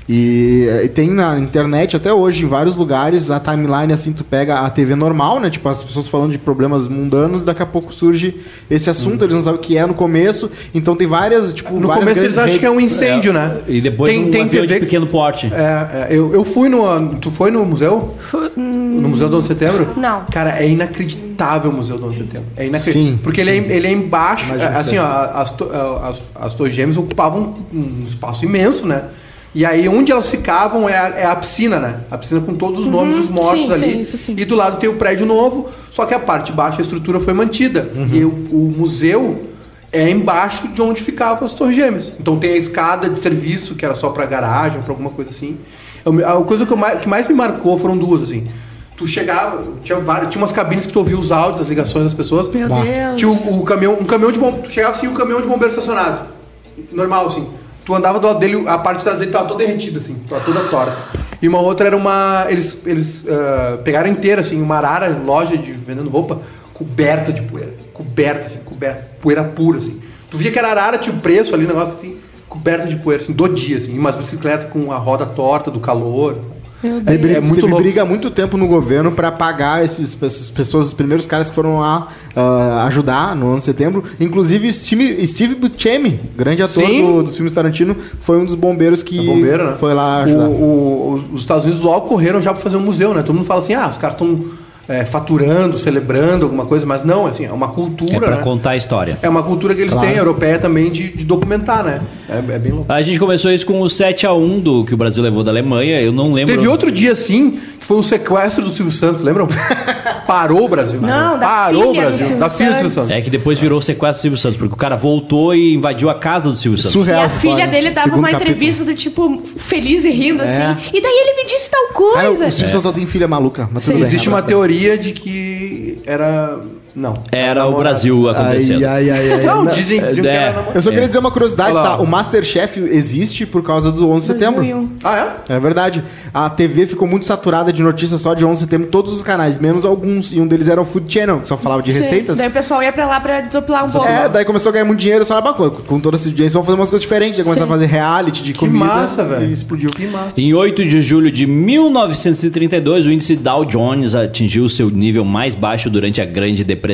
Speaker 4: E, eh, e tem na internet até hoje, em vários lugares, a timeline assim, tu pega a TV normal, né? Tipo, as pessoas falando de problemas mundanos, daqui a pouco surge esse assunto, eles não sabem o que é no começço, então tem várias, tipo,
Speaker 1: No
Speaker 4: várias
Speaker 1: começo eles acham que é um
Speaker 4: redes-
Speaker 1: incêndio, né?
Speaker 2: E depois
Speaker 1: tem,
Speaker 2: um
Speaker 1: tem
Speaker 2: avião
Speaker 1: TV
Speaker 2: de pequeno porte.
Speaker 1: É, é, eu, eu fui no. Tu foi no museu? No Museu do 11 de Setembro?
Speaker 3: Não.
Speaker 1: Cara, é inacreditável o Museu do 11 de Setembro. É inacreditável.
Speaker 4: Sim,
Speaker 1: Porque Ele, é, ele é embaixo.
Speaker 4: Imagino
Speaker 1: é, assim, ó, as, to- as, as torres gêmeas ocupavam um espaço imenso, né? E aí, onde elas ficavam é a, é a piscina, né? A piscina com todos os nomes dos mortos
Speaker 3: sim,
Speaker 1: ali.
Speaker 3: sim, isso sim.
Speaker 1: E do lado tem o prédio novo, só que a parte de baixo, a estrutura foi mantida.
Speaker 4: Uhum.
Speaker 1: E o, o museu é embaixo de onde ficavam as torres gêmeas. Então tem a escada de serviço, que era só pra garagem ou pra alguma coisa assim. A coisa que, mais, que mais me marcou foram duas, assim. Tu chegava, tinha, várias, tinha umas cabines que tu ouvia os áudios, as ligações das pessoas.
Speaker 3: Meu
Speaker 4: Bah.
Speaker 3: Deus.
Speaker 1: Tinha o, o caminhão, um caminhão de bombeiro. Tu chegava assim, um caminhão de bombeiro estacionado. Normal, assim. Tu andava do lado dele, a parte dele tava toda derretida, assim, tava toda torta. E uma outra era uma. Eles, eles ah, pegaram inteira, assim, uma arara, loja de vendendo roupa, coberta de poeira. Coberta, assim, coberta. Poeira pura, assim. Tu via que era arara, tinha o preço ali, negócio assim, coberta de poeira, assim, do dia, assim. Umas bicicletas com a roda torta do calor.
Speaker 4: Teve,
Speaker 3: Deus.
Speaker 1: É muito
Speaker 4: teve briga há muito tempo no governo para pagar esses, essas pessoas, os primeiros caras que foram lá ah, ajudar no ano de setembro. Inclusive, Steve, Steve Buscemi, grande ator do- dos filmes Tarantino, foi um dos bombeiros que
Speaker 1: É bombeiro, né?
Speaker 4: foi lá
Speaker 1: O-
Speaker 4: ajudar.
Speaker 1: o- os Estados Unidos logo correram já para fazer um museu, né? Todo mundo fala assim, ah, os caras estão faturando, celebrando alguma coisa, mas não, assim, é uma cultura,
Speaker 2: É pra
Speaker 1: né?
Speaker 2: contar a história.
Speaker 1: É uma cultura que eles
Speaker 4: Claro.
Speaker 1: têm, europeia também, de, de documentar, né? É, é bem louco.
Speaker 2: A gente começou isso com o 7x1 do que o Brasil levou da Alemanha. Eu não lembro.
Speaker 1: Teve outro dia, assim, que foi o sequestro do Silvio Santos, lembram? *laughs* Parou o Brasil.
Speaker 3: Não, da
Speaker 1: Parou
Speaker 3: filha
Speaker 1: o Brasil. Da filha do Silvio
Speaker 3: Santos.
Speaker 1: Santos.
Speaker 2: É que depois virou o sequestro do Silvio Santos, porque o cara voltou e invadiu a casa do Silvio Santos.
Speaker 4: Surreal.
Speaker 3: E a filha
Speaker 4: história.
Speaker 3: dele dava
Speaker 4: Segundo
Speaker 3: uma
Speaker 4: capítulo.
Speaker 3: entrevista do tipo, feliz e rindo,
Speaker 4: É.
Speaker 3: assim. E daí ele me disse tal
Speaker 4: Cara,
Speaker 3: coisa.
Speaker 4: o Silvio só tem filha maluca, mas
Speaker 3: Sim.
Speaker 4: tudo bem.
Speaker 1: Existe uma
Speaker 4: ele.
Speaker 1: Teoria de que era... Não.
Speaker 2: Era o. Brasil acontecendo.
Speaker 4: Ai, ai, ai, ai.
Speaker 1: Não, dizem, diziam que
Speaker 2: É.
Speaker 1: era namorado.
Speaker 4: Eu só
Speaker 2: É.
Speaker 4: queria dizer uma curiosidade,
Speaker 1: Olha lá.
Speaker 4: tá? O Masterchef existe por causa do 11 de setembro.
Speaker 3: 2001.
Speaker 1: Ah, é?
Speaker 4: É verdade. A TV ficou muito saturada de notícias só de 11 de setembro, todos os canais, menos alguns. E um deles era o Food Channel, que só falava de
Speaker 3: Sim.
Speaker 4: receitas.
Speaker 3: Daí o pessoal ia pra lá pra desopilar um pouco.
Speaker 4: É, daí começou a ganhar muito dinheiro, só ah, com, com toda essa audiência, vamos fazer umas coisas diferentes. Daí começaram a fazer reality de
Speaker 1: Que
Speaker 4: comida.
Speaker 1: massa, velho.
Speaker 4: E explodiu.
Speaker 1: Que massa.
Speaker 2: Em 8 de julho de 1932, o índice Dow Jones atingiu seu nível mais baixo durante a Grande Depressão,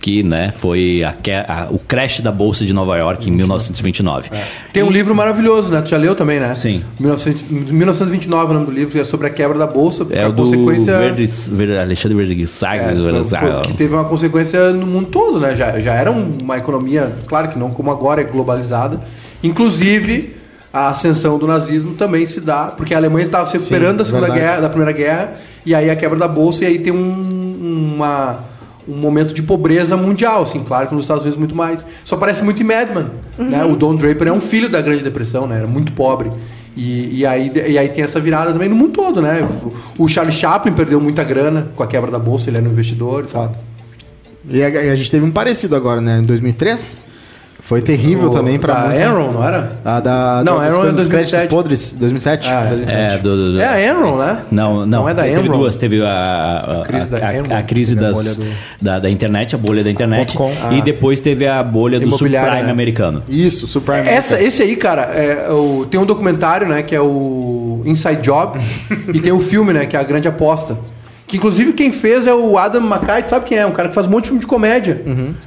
Speaker 2: que né, foi a a- o crash da Bolsa de Nova York em 1929.
Speaker 1: Tem um livro maravilhoso, né? Tu já leu também, né?
Speaker 2: Sim.
Speaker 1: 1900 1929 é o nome do livro, que é sobre a quebra da bolsa.
Speaker 2: É
Speaker 1: a
Speaker 2: o do
Speaker 1: consequência.
Speaker 2: Verde, Verde- Alexandre Verde Saga.
Speaker 1: É, que teve uma consequência no mundo todo, né? Já, já era uma economia, claro que não como agora, é globalizada. Inclusive, a ascensão do nazismo também se dá, porque a Alemanha estava se recuperando da, segunda
Speaker 4: verdade.
Speaker 1: guerra, da Primeira Guerra, e aí a quebra da bolsa, e aí tem um, uma, um momento de pobreza mundial, assim, claro que nos Estados Unidos muito mais. Só parece muito em Mad Men, né? O Don Draper é um filho da Grande Depressão, né? Era muito pobre. E, e, aí, e aí tem essa virada também no mundo todo, né? O, o Charlie Chaplin perdeu muita grana com a quebra da bolsa, ele era um investidor e tal.
Speaker 4: E a, e a gente teve um parecido agora, né? Em 2003. Foi terrível
Speaker 1: O-
Speaker 4: também pra
Speaker 1: da
Speaker 4: muita-
Speaker 1: Enron, não era?
Speaker 4: A da,
Speaker 1: Não,
Speaker 4: das
Speaker 1: Enron é
Speaker 4: coisas dos
Speaker 1: 2007.
Speaker 4: créditos podres. 2007?
Speaker 1: Ah, é.
Speaker 4: 2007.
Speaker 2: É, do, do-
Speaker 1: É a Enron, né?
Speaker 2: Não, não.
Speaker 1: Não é da
Speaker 2: Teve
Speaker 1: Enron?
Speaker 2: duas. Teve a, a, a-
Speaker 1: crise da
Speaker 2: a-
Speaker 1: Enron.
Speaker 2: a crise
Speaker 4: Teve a
Speaker 2: das,
Speaker 4: bolha
Speaker 2: da, da internet, a bolha da internet.
Speaker 4: .com.
Speaker 2: E
Speaker 1: Ah.
Speaker 2: depois teve a bolha do subprime
Speaker 1: né?
Speaker 2: americano.
Speaker 4: Isso, Super
Speaker 1: Essa, esse aí, cara, é, o- tem um documentário, né, que é o Inside Job, *laughs* e tem o filme, né, que é a Grande Aposta. Que inclusive quem fez é o Adam McKay, sabe quem é? Um cara que faz um monte de filme de comédia.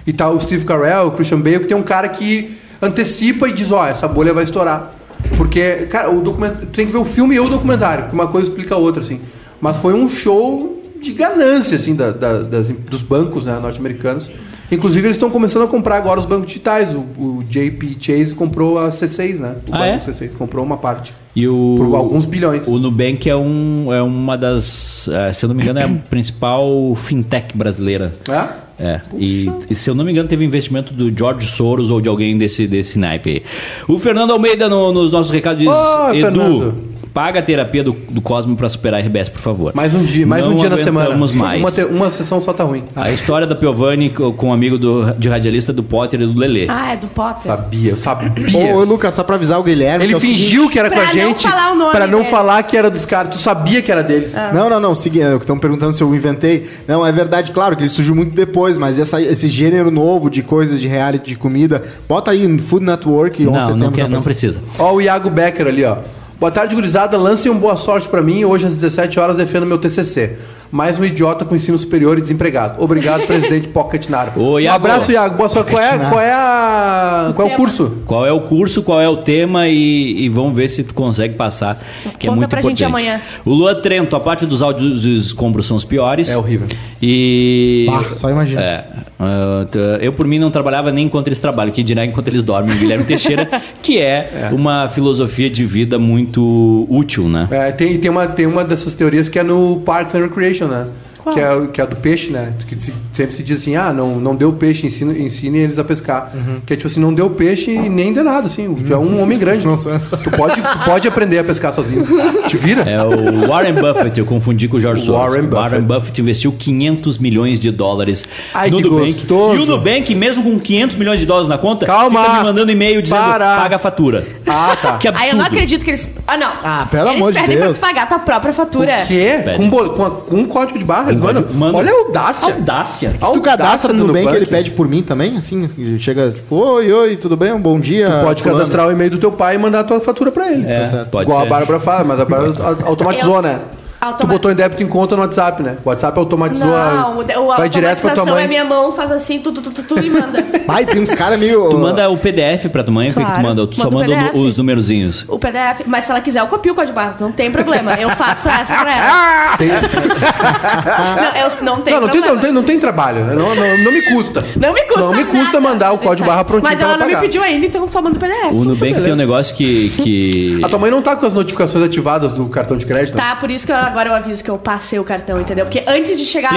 Speaker 1: E tá o Steve Carell, o Christian Bale, que tem um cara que antecipa e diz, ó, essa bolha vai estourar. Porque, cara, o documentário. Tu tem que ver o filme e o documentário, que uma coisa explica a outra, assim. Mas foi um show de ganância, assim, da- da- das- dos bancos né, norte-americanos. Inclusive, eles estão começando a comprar agora os bancos digitais. O, o JP Chase comprou a C6, né? O
Speaker 2: Ah,
Speaker 1: banco
Speaker 2: é?
Speaker 1: C6 comprou uma parte.
Speaker 2: E o,
Speaker 1: Por alguns bilhões.
Speaker 2: O Nubank é, um, é uma das, é, se eu não me engano, é a *coughs* principal fintech brasileira.
Speaker 1: É?
Speaker 2: É, e, e se eu não me engano, teve investimento do George Soros ou de alguém desse, desse naipe aí. O Fernando Almeida, no- nos nossos recados, diz:
Speaker 1: Ô,
Speaker 2: Edu,
Speaker 1: Fernando.
Speaker 2: Paga a terapia do, do Cosmo pra superar a RBS, por favor.
Speaker 1: Mais um dia, mais
Speaker 2: Não
Speaker 1: um dia na semana.
Speaker 2: mais.
Speaker 1: Uma, te- uma sessão só tá ruim.
Speaker 2: A história da Piovani co- com um amigo do, de radialista do Potter e do Lelê.
Speaker 3: Ah, é do Potter.
Speaker 1: Sabia, eu sabia.
Speaker 4: Ô, Lucas, só pra avisar o Guilherme.
Speaker 1: Ele
Speaker 4: que é o
Speaker 1: fingiu
Speaker 4: seguinte-
Speaker 1: que era com a
Speaker 3: Pra não
Speaker 1: gente
Speaker 3: falar o nome
Speaker 1: pra não
Speaker 3: deles.
Speaker 1: falar que era dos caras. Tu sabia que era deles.
Speaker 4: Não, não, não. Estão perguntando se eu inventei. Não, é verdade, claro que ele surgiu muito depois, mas essa- esse gênero novo de coisas de reality de comida, bota aí no Food Network 11 de
Speaker 2: não, não, quer, não precisa.
Speaker 1: Ó, o Iago Becker ali, ó. Boa tarde, gurizada. Lancem um boa sorte pra mim. Hoje às 17 horas defendo meu TCC. Mais um idiota com ensino superior e desempregado. Obrigado, *laughs* presidente Pocket Nara.
Speaker 2: Ô,
Speaker 1: um
Speaker 2: Iago.
Speaker 1: abraço, Iago. Boa sorte. Qual é, qual é, a, qual é o curso?
Speaker 2: Qual é o curso, qual é o tema e, e vamos ver se tu consegue passar, que é
Speaker 3: Conta
Speaker 2: muito
Speaker 3: pra
Speaker 2: importante.
Speaker 3: gente amanhã.
Speaker 2: O Lua Trento, a parte dos áudios e escombros são os piores.
Speaker 1: É horrível.
Speaker 2: E.
Speaker 4: Bah, só imagina.
Speaker 2: É, ah, eu, por mim, não trabalhava nem enquanto eles trabalham, que dirá enquanto eles dormem. Guilherme Teixeira, *laughs* que é, uma filosofia de vida muito útil, né?
Speaker 1: É, tem, tem, uma, tem uma dessas teorias que é no Parks and Recreation, né?
Speaker 3: Qual?
Speaker 1: Que é, que é a do peixe, né? Que se- sempre se diz assim, ah, não, não deu peixe, ensina, ensine eles a pescar. Que é tipo assim, não deu peixe e nem deu nada, assim. Tu é um homem grande. *laughs*
Speaker 4: Não sou essa.
Speaker 1: Tu pode, tu pode aprender a pescar sozinho. Te vira.
Speaker 2: É o Warren Buffett, eu confundi com o George Soros.
Speaker 1: Warren Buffett.
Speaker 2: Warren Buffett investiu 500 milhões de dólares
Speaker 1: Ai,
Speaker 2: no
Speaker 1: que
Speaker 2: Nubank.
Speaker 1: gostoso.
Speaker 2: E o Nubank, mesmo com 500 milhões de dólares na conta,
Speaker 1: Calma.
Speaker 2: fica me mandando e-mail dizendo
Speaker 1: Para.
Speaker 2: paga a fatura.
Speaker 1: Ah, tá.
Speaker 2: Que
Speaker 3: Aí eu
Speaker 2: absurdo.
Speaker 3: não acredito que eles. Ah, não.
Speaker 4: Ah, pelo
Speaker 3: eles
Speaker 4: amor de Deus.
Speaker 3: pra tu pagar a tua própria fatura.
Speaker 1: O quê? Com, com, com um código de barra? Mandam.
Speaker 2: Código- manda.
Speaker 1: Olha a audácia.
Speaker 2: Audácia.
Speaker 4: Se tu cadastra no Nubank, ele pede por mim também, assim, chega tipo, oi, oi, tudo bem? Um bom dia.
Speaker 1: Pode
Speaker 4: fulano.
Speaker 1: cadastrar o e-mail do teu pai e mandar a tua fatura pra ele.
Speaker 2: É,
Speaker 4: certo.
Speaker 2: pode
Speaker 1: Igual
Speaker 2: ser.
Speaker 1: a Bárbara fala, mas a Bárbara *laughs* automatizou,
Speaker 3: Eu-
Speaker 1: Tu botou em débito em conta no WhatsApp, né? O WhatsApp automatizou. a-
Speaker 3: Não, o, o
Speaker 1: vai direto pra tua mãe.
Speaker 3: é minha mão, faz assim, tu, tu, tu, tu, tu e manda. *laughs*
Speaker 4: Pai, tem uns caras meio.
Speaker 2: Tu manda o PDF pra tua mãe, o que, que tu manda? Tu só
Speaker 3: Manda
Speaker 2: os numerozinhos.
Speaker 3: O PDF, mas se ela quiser, eu copio o código barra, não tem problema. Eu faço essa pra ela. *laughs*
Speaker 1: Tem-
Speaker 3: Não, eu, não tem
Speaker 1: não, não tem,
Speaker 3: problema.
Speaker 1: não, tem, não tem trabalho, né? Não, não, não me custa.
Speaker 3: Não me custa
Speaker 1: Não me custa
Speaker 3: nada
Speaker 1: mandar o código barra prontinho
Speaker 3: Mas
Speaker 1: pra
Speaker 3: ela
Speaker 1: ela
Speaker 3: não me
Speaker 1: pagar.
Speaker 3: pediu ainda, então só manda o PDF.
Speaker 2: O Nubank tem um negócio que. que...
Speaker 1: A tua mãe não tá com as notificações ativadas do cartão de crédito? né?
Speaker 3: Tá, por isso que eu- agora eu aviso que eu passei o cartão, entendeu? Porque antes de chegar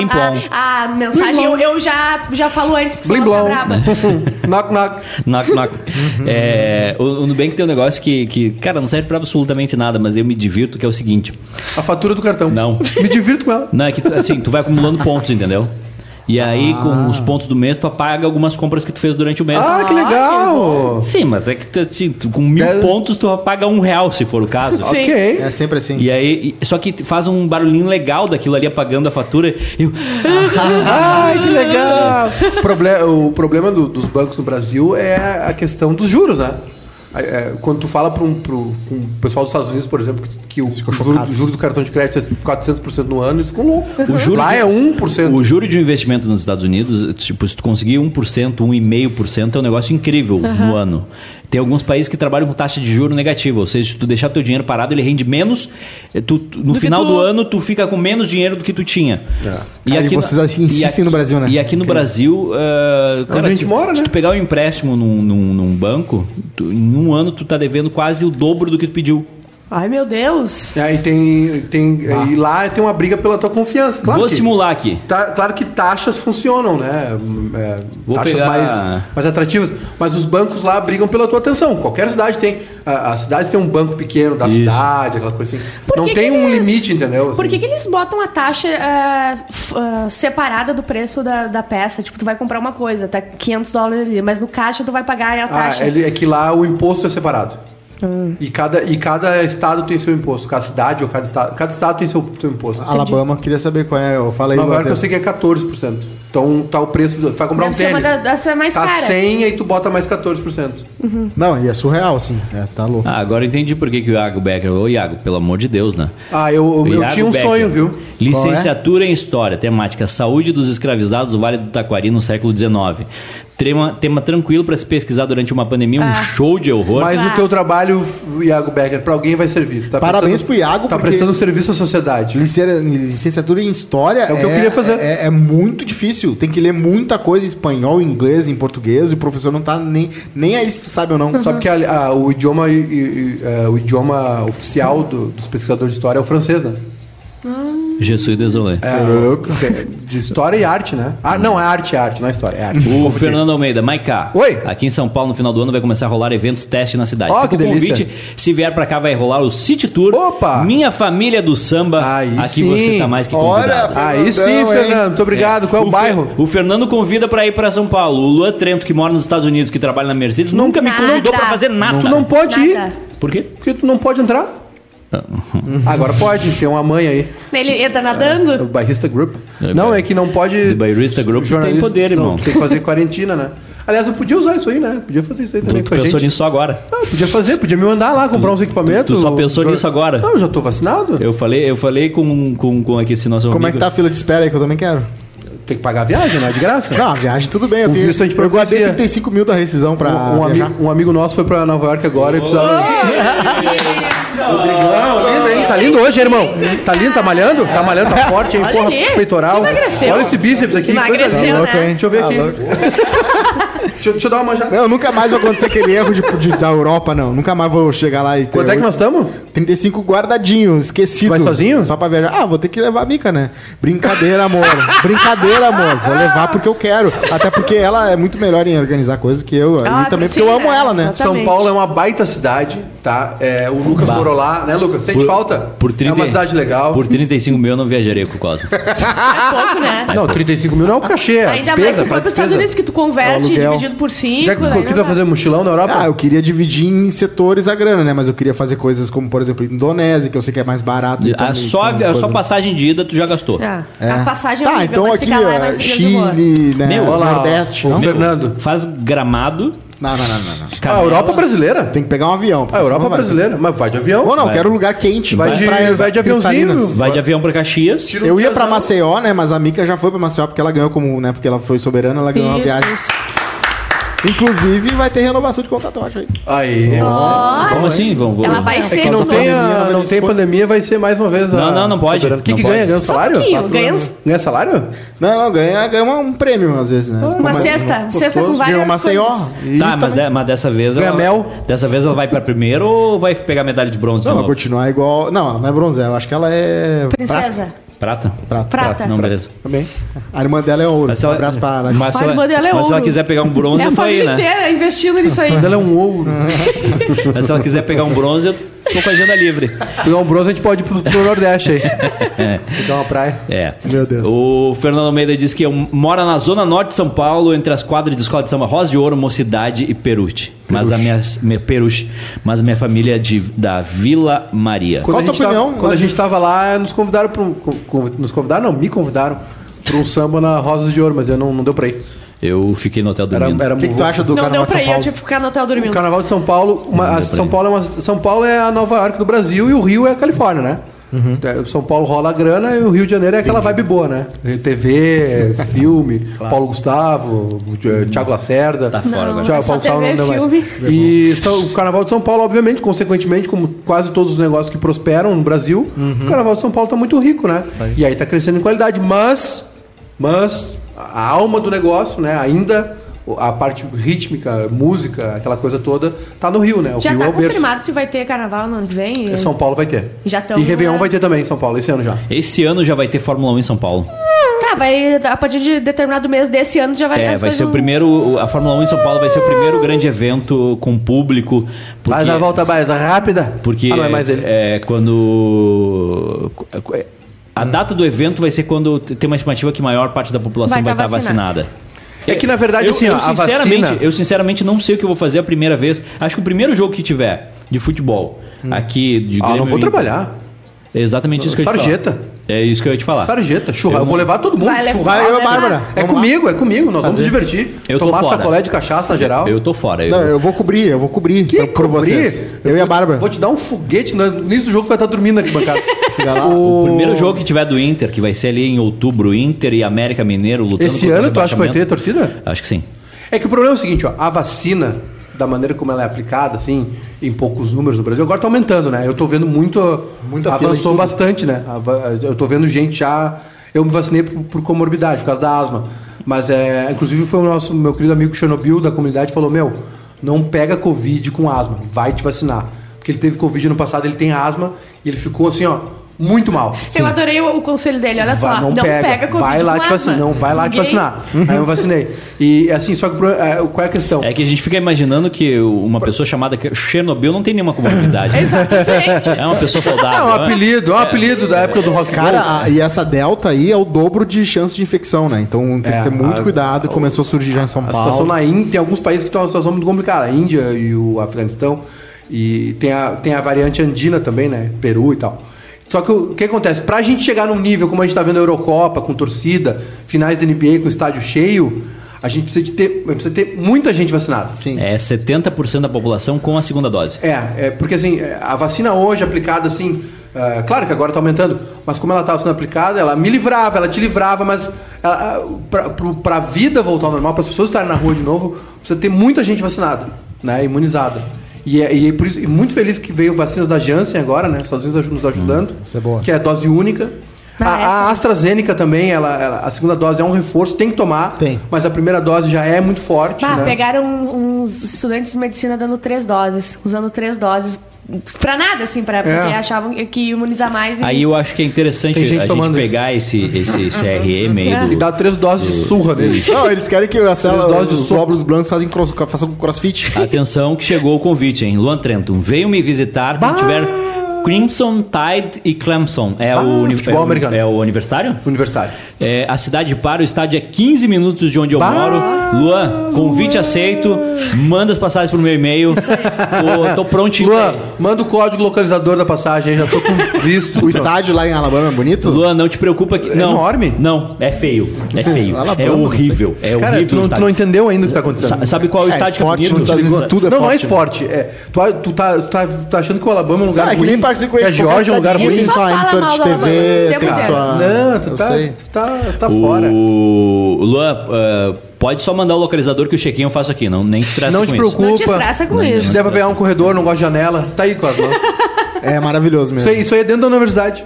Speaker 3: a, a mensagem, eu, eu já, já falo antes, porque
Speaker 1: Blim
Speaker 3: senão brava. *laughs*
Speaker 1: knock, knock.
Speaker 2: Knock, knock. É, o, o Nubank tem um negócio que, que, cara, não serve pra absolutamente nada, mas eu me divirto, que é o seguinte.
Speaker 1: A fatura do cartão.
Speaker 2: Não.
Speaker 1: Me divirto com ela.
Speaker 2: Não, é que assim, tu vai acumulando pontos, entendeu? E aí, com os pontos do mês, tu apaga algumas compras que tu fez durante o mês.
Speaker 1: Ah, que legal!
Speaker 2: Sim, mas é que tu, assim, tu- com mil
Speaker 1: É.
Speaker 2: pontos tu apaga um real, se for o caso.
Speaker 3: Sim.
Speaker 1: Ok.
Speaker 4: É sempre assim.
Speaker 2: E aí, e- só que faz um barulhinho legal daquilo ali apagando a fatura. Eu, *laughs*
Speaker 1: Ai, que legal! *laughs* Proble- o problema do- dos bancos no Brasil é a questão dos juros, né? É, quando tu fala para um, pro, o pessoal dos Estados Unidos, por exemplo, que, que o, juro, o juro do cartão de crédito é 400% no ano, eles ficam loucos.
Speaker 2: O juro
Speaker 1: Lá
Speaker 2: de-
Speaker 1: é 1%.
Speaker 2: O juro de um investimento nos Estados Unidos, tipo, se tu conseguir 1%, 1,5% é um negócio incrível no ano. Tem alguns países que trabalham com taxa de juro negativa, ou seja, se tu deixar teu dinheiro parado, ele rende menos. eh, tu- tu- no
Speaker 3: que
Speaker 2: final
Speaker 3: tu-
Speaker 2: do ano, tu fica com menos dinheiro do que tu tinha.
Speaker 4: Cara, e vocês assim insistem no Brasil, né?
Speaker 2: E aqui no Brasil, eh, cara,
Speaker 1: a gente
Speaker 2: tu-
Speaker 1: mora,
Speaker 2: se
Speaker 1: né?
Speaker 2: tu pegar um empréstimo num, num- num banco, tu- em um ano tu tá devendo quase o dobro do que tu pediu.
Speaker 3: Ai, meu Deus.
Speaker 1: É, e tem, tem, e lá tem uma briga pela tua confiança. Claro
Speaker 2: Vou
Speaker 1: que,
Speaker 2: simular aqui.
Speaker 1: tá- claro que taxas funcionam, né? É,
Speaker 2: Vou
Speaker 1: taxas
Speaker 2: pegar-
Speaker 1: mais, mais atrativas. Mas os bancos lá brigam pela tua atenção. Qualquer cidade tem. a- As cidades têm um banco pequeno da
Speaker 2: Isso.
Speaker 1: cidade, aquela coisa assim.
Speaker 3: Por
Speaker 1: Não
Speaker 3: que
Speaker 1: tem
Speaker 3: que
Speaker 1: um
Speaker 3: eles-
Speaker 1: limite, entendeu?
Speaker 3: Por
Speaker 1: Assim.
Speaker 3: que, que eles botam a taxa ah, f- ah, separada do preço da, da peça? Tipo, tu vai comprar uma coisa, tá 500 dólares ali, mas no caixa tu vai pagar a
Speaker 1: Ah,
Speaker 3: taxa.
Speaker 1: ele- é que lá o imposto é separado. E, cada, e cada estado tem seu imposto. Cada cidade ou cada estado. Cada estado tem seu, seu imposto.
Speaker 4: Alabama, queria saber qual é. Eu falei
Speaker 1: Nova York eu sei que é 14%. Então tá o preço. Do, tu vai comprar
Speaker 3: Deve
Speaker 1: um tênis.
Speaker 3: da- deve ser mais
Speaker 1: tá
Speaker 3: cara.
Speaker 1: 100 aí tu bota mais 14%.
Speaker 4: Não, e é surreal, assim. É, tá louco.
Speaker 2: Ah, agora eu entendi por que, que o Iago Becker. Ô, Iago, pelo amor de Deus, né?
Speaker 1: Ah, eu, eu tinha um
Speaker 2: Becker.
Speaker 1: sonho, viu?
Speaker 2: Licenciatura em História, temática Saúde dos escravizados do Vale do Taquari no século XIX. Tema, tema tranquilo para se pesquisar durante uma pandemia, um show de horror.
Speaker 1: Mas
Speaker 3: Ah.
Speaker 1: o teu trabalho, Iago Becker, pra alguém vai servir. Tu Tá
Speaker 4: Parabéns pro Iago,
Speaker 1: Tá
Speaker 4: porque-
Speaker 1: prestando serviço à sociedade.
Speaker 4: Licencia- Licenciatura em História
Speaker 1: É o que eu queria fazer.
Speaker 4: É, é muito difícil. Tem que ler muita coisa em espanhol, em inglês, em português. E o professor não tá nem, nem aí se tu sabe ou não.
Speaker 1: Sabe que a- a- o, idioma, e- é, o idioma oficial do- dos pesquisadores de história é o francês, né?
Speaker 2: Jesus désolé.
Speaker 1: É, de história e arte, né? Ah, não, é arte, é arte, não é história, é arte.
Speaker 2: O. Fernando Almeida, Maiká.
Speaker 1: Oi.
Speaker 2: Aqui em São Paulo, no final do ano, vai começar a rolar eventos teste na cidade.
Speaker 1: Ó,
Speaker 2: Fica
Speaker 1: que
Speaker 2: o convite.
Speaker 1: delícia.
Speaker 2: Se vier pra cá, vai rolar o City Tour.
Speaker 1: Opa!
Speaker 2: Minha família do samba.
Speaker 1: Aí
Speaker 2: Aqui
Speaker 1: sim.
Speaker 2: você tá mais que
Speaker 4: Olha,
Speaker 2: convidado.
Speaker 1: Aí sim,
Speaker 4: hein?
Speaker 1: Fernando, muito obrigado. Qual é o,
Speaker 2: Fer-
Speaker 1: bairro?
Speaker 2: O Fernando convida pra ir pra São Paulo. O Luan Trento, que mora nos Estados Unidos, que trabalha na Mercedes, nunca me
Speaker 3: Nada.
Speaker 2: convidou pra fazer nada.
Speaker 1: Tu não pode ir.
Speaker 3: Nada.
Speaker 2: Por quê?
Speaker 1: Porque tu não pode entrar. Agora pode, tem uma mãe aí.
Speaker 3: Ele entra
Speaker 1: O
Speaker 3: nadando?
Speaker 1: Bairrista Group.
Speaker 2: É,
Speaker 1: não,
Speaker 2: ba-
Speaker 1: é que não pode.
Speaker 2: The Bairrista Group tem poder,
Speaker 1: não,
Speaker 2: irmão.
Speaker 1: Tem que fazer quarentena, né? Aliás, eu podia usar isso aí, né? Podia fazer isso aí também
Speaker 2: Tu
Speaker 1: com a
Speaker 2: pensou
Speaker 1: gente.
Speaker 2: nisso agora.
Speaker 1: Não, podia fazer, podia me mandar lá, comprar uns equipamentos.
Speaker 2: tu só pensou
Speaker 1: Jor-
Speaker 2: nisso agora?
Speaker 1: Não, eu já tô vacinado.
Speaker 2: Eu falei, eu falei com, com, com aqui esse nosso
Speaker 4: Como é
Speaker 2: amigo.
Speaker 4: que tá a fila de espera aí que eu também quero?
Speaker 1: Tem que pagar a viagem, não é de graça?
Speaker 4: Não, a viagem tudo bem. Eu,
Speaker 1: O
Speaker 4: tenho, eu guardei
Speaker 1: providencia.
Speaker 4: 35 mil da rescisão pra
Speaker 1: um, um
Speaker 4: viajar.
Speaker 1: amigo, um amigo nosso foi pra Nova York agora e precisava. *laughs* Rodrigão, lindo? Tá hoje, irmão? Tá lindo, tá malhando? Tá malhando, tá forte, hein?
Speaker 3: Olha
Speaker 1: Porra,
Speaker 3: ali.
Speaker 1: peitoral.
Speaker 3: Emagreceu.
Speaker 1: Olha esse bíceps aqui.
Speaker 3: Emagreceu, né?
Speaker 4: Louco, hein?
Speaker 1: Deixa eu ver
Speaker 4: Ah,
Speaker 1: aqui. *laughs* Deixa, deixa eu dar uma manjada.
Speaker 4: Não, nunca mais vai acontecer aquele erro de, de- da Europa, não. Nunca mais vou chegar lá e ter.
Speaker 1: Quanto é que nós estamos?
Speaker 4: 35 guardadinho, esquecido.
Speaker 1: Vai sozinho?
Speaker 4: Só pra viajar. Ah, vou ter que levar a Mica, né? Brincadeira, amor. *laughs* Brincadeira, amor. Vou levar porque eu quero. Até porque ela é muito melhor em organizar coisas que eu.
Speaker 3: Ah,
Speaker 4: e também
Speaker 3: sim,
Speaker 4: porque eu amo
Speaker 3: né?
Speaker 4: ela, né?
Speaker 3: Exatamente.
Speaker 1: São Paulo é uma baita cidade, tá? É, o Lucas
Speaker 2: Bah.
Speaker 1: morou lá, né, Lucas? Sente
Speaker 2: Por-
Speaker 1: falta?
Speaker 2: Por 30,
Speaker 1: É uma cidade legal.
Speaker 2: Por 35 mil eu não viajaria com o Cosmo. *laughs*
Speaker 3: É pouco, né?
Speaker 1: Não, 35 mil não é o cachê, é a
Speaker 3: Ainda
Speaker 1: despesa.
Speaker 3: mais se for para os Estados. Unidos que tu converte
Speaker 4: Aluguel.
Speaker 3: dividido por 5.
Speaker 1: Já que o que tu vai fazer mochilão na Europa?
Speaker 4: Ah, eu queria dividir em setores a grana, né? Mas eu queria fazer coisas como, por exemplo, Indonésia, que eu sei que é mais barato. e
Speaker 2: A
Speaker 4: também
Speaker 2: só,
Speaker 4: tem
Speaker 2: a só passagem de ida tu já gastou.
Speaker 3: Ah,
Speaker 4: É.
Speaker 3: A passagem é
Speaker 4: Tá,
Speaker 3: horrível,
Speaker 4: então
Speaker 3: mas
Speaker 4: aqui,
Speaker 3: ficar lá é
Speaker 4: ó. Chile, né?
Speaker 2: Meu,
Speaker 1: olha lá,
Speaker 4: Nordeste.
Speaker 1: Ô, Fernando.
Speaker 2: Faz gramado.
Speaker 4: Não, não, não, não, não.
Speaker 1: Ah, a Europa brasileira.
Speaker 4: Tem que pegar um avião.
Speaker 1: A
Speaker 4: porque
Speaker 1: Europa
Speaker 4: vai-
Speaker 1: brasileira. Mas vai de avião.
Speaker 4: Ou não,
Speaker 2: Vai.
Speaker 4: quero lugar quente.
Speaker 1: Vai de- vai de aviãozinho.
Speaker 2: Vai de avião pra Caxias.
Speaker 1: Tira um
Speaker 4: Eu ia pra. Maceió, né? Mas a Mica já foi pra Maceió porque ela ganhou como, né? Porque ela foi soberana, ela ganhou uma
Speaker 3: Isso,
Speaker 4: viagem. Inclusive, vai ter renovação de contrato, eu acho aí.
Speaker 1: Aí.
Speaker 2: Como assim? Vamos, vamos.
Speaker 3: Ela vai
Speaker 1: É
Speaker 3: ser.
Speaker 1: que não tem,
Speaker 4: pandemia,
Speaker 1: a-
Speaker 4: vai
Speaker 1: não tem pandemia, vai ser mais uma vez. a
Speaker 2: Não, não, não pode.
Speaker 1: O que, que ganha? Ganha um
Speaker 3: Só um
Speaker 1: salário? Quatro
Speaker 3: ganha uns-
Speaker 1: Ganha salário?
Speaker 4: Não, não, ganha, ganha uma- um prêmio às vezes, né?
Speaker 3: Uma cesta. Cesta com várias
Speaker 4: Maceió.
Speaker 3: coisas.
Speaker 2: Tá, mas, mas dessa vez
Speaker 1: Ganha
Speaker 2: ela.
Speaker 1: mel.
Speaker 2: Dessa vez ela vai pra primeiro ou vai pegar medalha de bronze
Speaker 4: Não,
Speaker 2: de
Speaker 4: vai continuar igual. Não, ela não é bronze, eu acho que ela é.
Speaker 3: Princesa.
Speaker 2: Prata?
Speaker 4: Prata.
Speaker 3: Prata.
Speaker 2: Não, beleza.
Speaker 4: Também. A irmã dela é ouro.
Speaker 2: Mas se ela,
Speaker 4: Um abraço pra
Speaker 2: mas se
Speaker 3: A
Speaker 2: ela,
Speaker 3: irmã dela é
Speaker 2: mas se ela
Speaker 3: ouro.
Speaker 2: quiser pegar um bronze,
Speaker 3: É a
Speaker 2: eu tô aí,
Speaker 3: família
Speaker 2: né?
Speaker 3: inteira investindo nisso aí.
Speaker 1: Quando ela é um ouro. *laughs*
Speaker 2: Mas se ela quiser pegar um bronze, eu tô com a agenda livre.
Speaker 1: Pegar um bronze, a gente pode ir pro, pro Nordeste aí. *laughs* Pegar uma praia.
Speaker 2: É.
Speaker 4: Meu Deus.
Speaker 2: O Fernando Almeida diz que mora na zona norte de São Paulo, entre as quadras de escola de samba Rosa de Ouro, Mocidade e Peruche. Mas a minha, minha Peruche, mas a minha família é de, da Vila Maria.
Speaker 1: Quando
Speaker 4: Qual
Speaker 1: a
Speaker 4: tua
Speaker 1: tava,
Speaker 4: opinião?
Speaker 1: Quando a gente tava lá, nos convidaram para um. Nos convidaram, não, me convidaram para um samba na Rosas de Ouro, mas eu não, não deu pra ir.
Speaker 2: Eu fiquei no hotel
Speaker 1: Era,
Speaker 2: dormindo.
Speaker 1: era
Speaker 4: O que, que tu acha do
Speaker 3: Não
Speaker 4: Carnaval
Speaker 3: deu
Speaker 4: de
Speaker 3: pra
Speaker 4: São
Speaker 3: ir, eu
Speaker 4: Paulo?
Speaker 3: tive que ficar no hotel dormindo.
Speaker 1: O Carnaval de São Paulo, uma-
Speaker 2: Não
Speaker 1: a
Speaker 2: deu pra
Speaker 1: São. Paulo, é uma, São Paulo é a Nova York do Brasil e o Rio é a Califórnia, né?
Speaker 2: Uhum.
Speaker 1: É, São Paulo rola a grana e o Rio de Janeiro é aquela vibe boa, né? TV, *laughs* filme, Paulo Gustavo, o Thiago Lacerda.
Speaker 2: Tá fora
Speaker 3: Não,
Speaker 2: agora.
Speaker 3: é só
Speaker 1: Paulo Gustavo
Speaker 3: TV,
Speaker 1: não deu mais.
Speaker 3: filme.
Speaker 1: E São- o Carnaval de São Paulo, obviamente, consequentemente, como quase todos os negócios que prosperam no Brasil, o Carnaval de São Paulo tá muito rico, né? E aí tá crescendo em qualidade, mas, mas a alma do negócio, né? Ainda a parte rítmica, música, aquela coisa toda, tá no Rio, né? O
Speaker 3: Já
Speaker 1: Rio
Speaker 3: tá
Speaker 1: é o berço.
Speaker 3: confirmado se vai ter carnaval no ano que vem?
Speaker 1: São Paulo vai ter.
Speaker 3: Já tão,
Speaker 1: e Réveillon
Speaker 3: né?
Speaker 1: vai ter também em São Paulo, esse ano já.
Speaker 2: Esse ano já vai ter Fórmula 1 em São Paulo.
Speaker 3: Tá, vai, a partir de determinado mês desse ano já vai
Speaker 2: É, vai ser o
Speaker 3: vão-
Speaker 2: primeiro. A Fórmula 1 em São Paulo vai ser o primeiro grande evento com público. Porque,
Speaker 1: Vai dar a volta mais rápida.
Speaker 2: porque
Speaker 1: ah, não é mais ele.
Speaker 2: é, quando. A data do evento vai ser quando tem uma estimativa que a maior parte da população
Speaker 3: Vai
Speaker 2: vai,
Speaker 3: tá
Speaker 2: estar vacinada.
Speaker 1: É que na verdade,
Speaker 2: eu,
Speaker 1: assim,
Speaker 2: eu
Speaker 1: ó,
Speaker 2: sinceramente,
Speaker 1: vacina.
Speaker 2: eu sinceramente não sei o que eu vou fazer a primeira vez. Acho que o primeiro jogo que tiver de futebol. Aqui de
Speaker 1: Ah, não
Speaker 2: Grêmio
Speaker 1: vou
Speaker 2: Inter.
Speaker 1: trabalhar.
Speaker 2: É exatamente isso que eu ia te
Speaker 1: Sarjeta.
Speaker 2: É isso que eu ia te falar.
Speaker 1: Sarjeta, churrasco. Eu vou levar todo mundo.
Speaker 3: Vai levar-
Speaker 1: Churrasco.
Speaker 4: Eu e a. Bárbara.
Speaker 1: É
Speaker 4: Vamos lá.
Speaker 1: comigo, é comigo. Nós vamos nos divertir.
Speaker 2: Eu tô
Speaker 1: Tomar
Speaker 2: fora.
Speaker 1: sacolé de cachaça na geral.
Speaker 2: Eu tô fora. Eu,
Speaker 4: Não, eu vou cobrir, eu vou cobrir
Speaker 1: Que
Speaker 4: por,
Speaker 1: cobrir?
Speaker 4: vocês. Eu, e a
Speaker 1: vou te-
Speaker 4: Bárbara.
Speaker 1: Vou te dar um foguete. No início do jogo tu vai estar dormindo aqui, bancada. *laughs*
Speaker 4: Lá.
Speaker 2: O primeiro jogo que tiver do Inter, que vai ser ali em outubro, Inter e América Mineiro lutando
Speaker 1: Esse
Speaker 2: o
Speaker 1: ano tu acha que vai ter torcida?
Speaker 2: Acho que sim.
Speaker 1: É que o problema é o seguinte, ó, a vacina, da maneira como ela é aplicada, assim, em poucos números no Brasil, agora tá aumentando, né? Eu tô vendo muito.
Speaker 4: Muita
Speaker 1: avançou bastante, né? Eu tô vendo gente já. Eu me vacinei por, por comorbidade, por causa da asma. Mas é. Inclusive foi o nosso meu querido amigo Chernobyl da comunidade falou: Meu, não pega Covid com asma, vai te vacinar. Porque ele teve Covid no passado, ele tem asma e ele ficou assim, ó, muito mal.
Speaker 3: Eu adorei o, o conselho dele, olha só.
Speaker 1: Vai,
Speaker 3: Não, pega, Covid
Speaker 1: vai lá
Speaker 3: com
Speaker 1: te vacinar. Não, vai lá te
Speaker 3: Ninguém-
Speaker 1: vacinar. Aí eu vacinei. E assim, só que é, qual é a questão?
Speaker 2: É que a gente fica imaginando que uma pessoa chamada Chernobyl não tem nenhuma comorbidade. *laughs*
Speaker 3: Exatamente.
Speaker 2: É uma pessoa saudável.
Speaker 1: É um
Speaker 2: né?
Speaker 1: apelido, é um apelido da época do rock
Speaker 4: Cara, a- e essa delta aí é o dobro de chance de infecção, né? Então tem
Speaker 1: É,
Speaker 4: que ter muito
Speaker 1: a-
Speaker 4: cuidado. Começou a surgir já em São
Speaker 1: A
Speaker 4: Paulo.
Speaker 1: situação na Índia, tem alguns países que estão numa situação muito complicada. A Índia e o Afeganistão. E tem a, tem a variante andina também, né? Peru e tal. Só que o, que acontece? Pra gente chegar num nível como a gente tá vendo a Eurocopa, com torcida, finais da NBA com estádio cheio, a gente precisa, de ter, precisa ter muita gente vacinada.
Speaker 4: Sim.
Speaker 2: É 70% da população com a segunda dose.
Speaker 1: É, é porque assim, é, a vacina hoje aplicada assim, é, claro que agora está aumentando, mas como ela estava sendo aplicada, ela me livrava, ela te livrava, mas para a vida voltar ao normal, para as pessoas estarem na rua de novo, precisa ter muita gente vacinada, né, imunizada. E é, e é por isso, e muito feliz que veio vacinas da Janssen agora, né, os Estados Unidos aj- nos ajudando,
Speaker 4: isso é boa.
Speaker 1: que é dose única.
Speaker 3: Ah,
Speaker 1: a, a
Speaker 3: essa-
Speaker 1: AstraZeneca também, ela, ela- a segunda dose é um reforço, tem que tomar,
Speaker 4: Tem.
Speaker 1: mas a primeira dose já é muito forte.
Speaker 3: Bah,
Speaker 1: né?
Speaker 3: pegaram uns estudantes de medicina dando três doses, usando três doses. Pra nada, assim, pra, porque achavam que ia imunizar mais. E...
Speaker 2: Aí eu acho que é interessante
Speaker 1: Tem gente
Speaker 2: a gente
Speaker 1: tomando isso.
Speaker 2: pegar esse, esse *laughs* CRM aí do,
Speaker 1: E dá três doses de surra nele.
Speaker 4: Não, eles querem que a célula,
Speaker 1: doses de
Speaker 4: os
Speaker 1: soco.
Speaker 4: glóbulos brancos fazem cross, façam crossfit.
Speaker 2: Atenção que chegou o convite, hein? Luan Trenton, venham me visitar quando tiver Crimson Tide e Clemson. É, o,
Speaker 1: futebol
Speaker 2: é o-
Speaker 1: americano.
Speaker 2: é o aniversário?
Speaker 1: Universitário.
Speaker 2: É, a cidade para, o estádio é 15 minutos de onde eu
Speaker 1: Bah!
Speaker 2: moro. Luan, convite aceito. Manda as passagens pro meu e-mail. Tô, tô prontinho.
Speaker 1: Luan, manda o código localizador da passagem aí, já tô com visto.
Speaker 4: O estádio lá em Alabama é bonito?
Speaker 2: Luan, não te preocupa que. não,
Speaker 1: enorme?
Speaker 2: Não, é feio. É feio.
Speaker 4: Alabama,
Speaker 2: é
Speaker 4: não
Speaker 2: horrível. É
Speaker 1: Cara,
Speaker 2: horrível.
Speaker 1: tu
Speaker 2: o
Speaker 1: não, tu não entendeu ainda o que tá acontecendo.
Speaker 2: Sa- Sabe qual é o
Speaker 4: É,
Speaker 2: estádio que é
Speaker 4: esporte
Speaker 2: bonito?
Speaker 4: nos Estados Unidos tudo é
Speaker 1: não, não é
Speaker 4: forte.
Speaker 1: esporte. É, tu, tu, tá, tu, tá, tu tá achando que o Alabama é um lugar
Speaker 4: Ah, é que
Speaker 1: ruim.
Speaker 4: nem Parks and
Speaker 1: que a Georgia é um lugar ruim.
Speaker 4: Tem
Speaker 3: só
Speaker 4: sua
Speaker 3: fala
Speaker 4: emissora
Speaker 3: mal
Speaker 4: de TV, tem sua...
Speaker 1: Não, tu tá,
Speaker 4: sei.
Speaker 1: tu tá, tu tá fora.
Speaker 2: O Luan, ah, pode só mandar o localizador que o check-in eu faço aqui, não nem te estressa
Speaker 1: Não
Speaker 2: com
Speaker 1: te
Speaker 2: isso.
Speaker 1: preocupa.
Speaker 3: Não te estressa com
Speaker 2: Não,
Speaker 3: isso.
Speaker 1: Se der pra pegar um corredor, não gosta de janela, tá aí, Cosmo. *laughs*
Speaker 4: É maravilhoso
Speaker 1: Isso
Speaker 4: mesmo.
Speaker 1: aí, isso aí é dentro da universidade.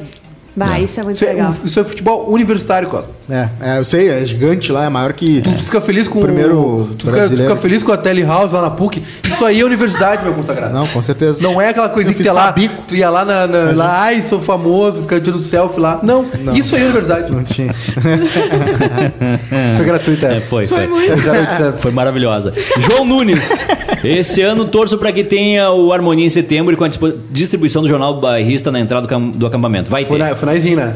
Speaker 3: Bah, isso é muito
Speaker 1: Isso é,
Speaker 3: legal.
Speaker 1: isso é futebol universitário, Cosmo.
Speaker 4: É, é, eu sei, é gigante lá, é maior que...
Speaker 1: Tu fica feliz com
Speaker 4: Primeiro
Speaker 1: o. Tu fica, tu fica feliz com a Telehouse lá na PUC. Isso aí é universidade, meu consagrado.
Speaker 4: Não, com certeza.
Speaker 1: Não é aquela coisinha
Speaker 4: Eu
Speaker 1: que tu ia lá,
Speaker 4: Fabico.
Speaker 1: tu ia lá na, na- lá, ai, sou famoso, fica tirando selfie lá. Não, isso aí é universidade.
Speaker 4: Não tinha. *laughs*
Speaker 1: Foi gratuita
Speaker 2: É,
Speaker 1: essa.
Speaker 2: foi, foi.
Speaker 3: Foi muito.
Speaker 1: 0800.
Speaker 2: Foi maravilhosa. João Nunes. Esse ano torço para que tenha o Harmonia em setembro e com a distribuição do jornal bairrista na entrada do, cam- do acampamento. Vai
Speaker 1: Foi
Speaker 2: ter.
Speaker 1: na, foi na Izinha, né?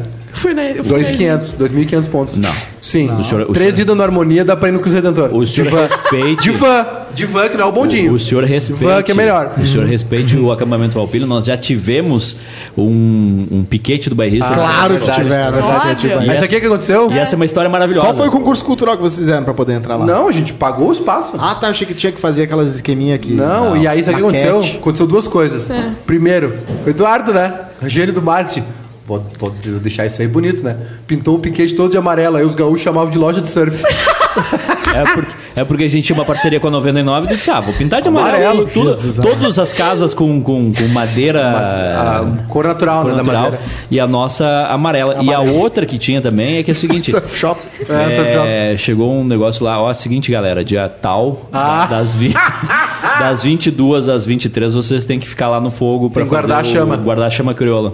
Speaker 3: Na-
Speaker 1: 2.500, 2.500 pontos.
Speaker 2: Não.
Speaker 1: Sim.
Speaker 2: O senhor- o
Speaker 1: Três
Speaker 2: senhor-
Speaker 1: idas no Harmonia dá pra ir no Cruzeiro Redentor.
Speaker 2: O senhor
Speaker 1: de van.
Speaker 2: respeite-
Speaker 1: De van. De van, que não é o bondinho.
Speaker 2: O, o senhor respeite.
Speaker 1: Van que é melhor.
Speaker 2: O senhor respeite o acampamento Valpilho. Nós já tivemos um, um piquete do bairrista.
Speaker 4: Claro que
Speaker 1: verdade.
Speaker 4: tiver, é verdade,
Speaker 3: Óbvio.
Speaker 4: é, tiver.
Speaker 1: Mas isso aqui é que aconteceu?
Speaker 2: E essa é uma história maravilhosa.
Speaker 4: Qual foi o concurso cultural que vocês fizeram pra poder entrar lá?
Speaker 1: Não, a gente pagou o espaço.
Speaker 4: Ah, tá, eu achei que tinha que fazer aquelas esqueminhas aqui.
Speaker 1: Não, e aí sabe o que aconteceu? Aconteceu duas coisas.
Speaker 3: É.
Speaker 1: Primeiro, o Eduardo, né? Gênio do marketing. Vou, vou deixar isso aí bonito, né? Pintou o piquete todo de amarelo. Aí os gaúchos chamavam de loja de surf. *laughs*
Speaker 2: É porque, é porque a gente tinha uma parceria com a 99 e disse, ah, vou pintar de amarelo.
Speaker 1: Amarelo,
Speaker 2: tudo, todas as casas com, com, com madeira...
Speaker 1: a cor natural,
Speaker 2: cor
Speaker 1: né?
Speaker 2: Natural, e a nossa amarela. E a outra que tinha também é que é o *laughs* seguinte...
Speaker 4: Surf shop.
Speaker 1: É, surf shop.
Speaker 2: É, chegou um negócio lá, ó, seguinte, galera, dia tal,
Speaker 1: Ah.
Speaker 2: das, vi, *laughs* das 22 às 23, vocês têm que ficar lá no fogo
Speaker 1: que guardar
Speaker 2: fazer
Speaker 1: a chama.
Speaker 2: O, guardar a chama crioula.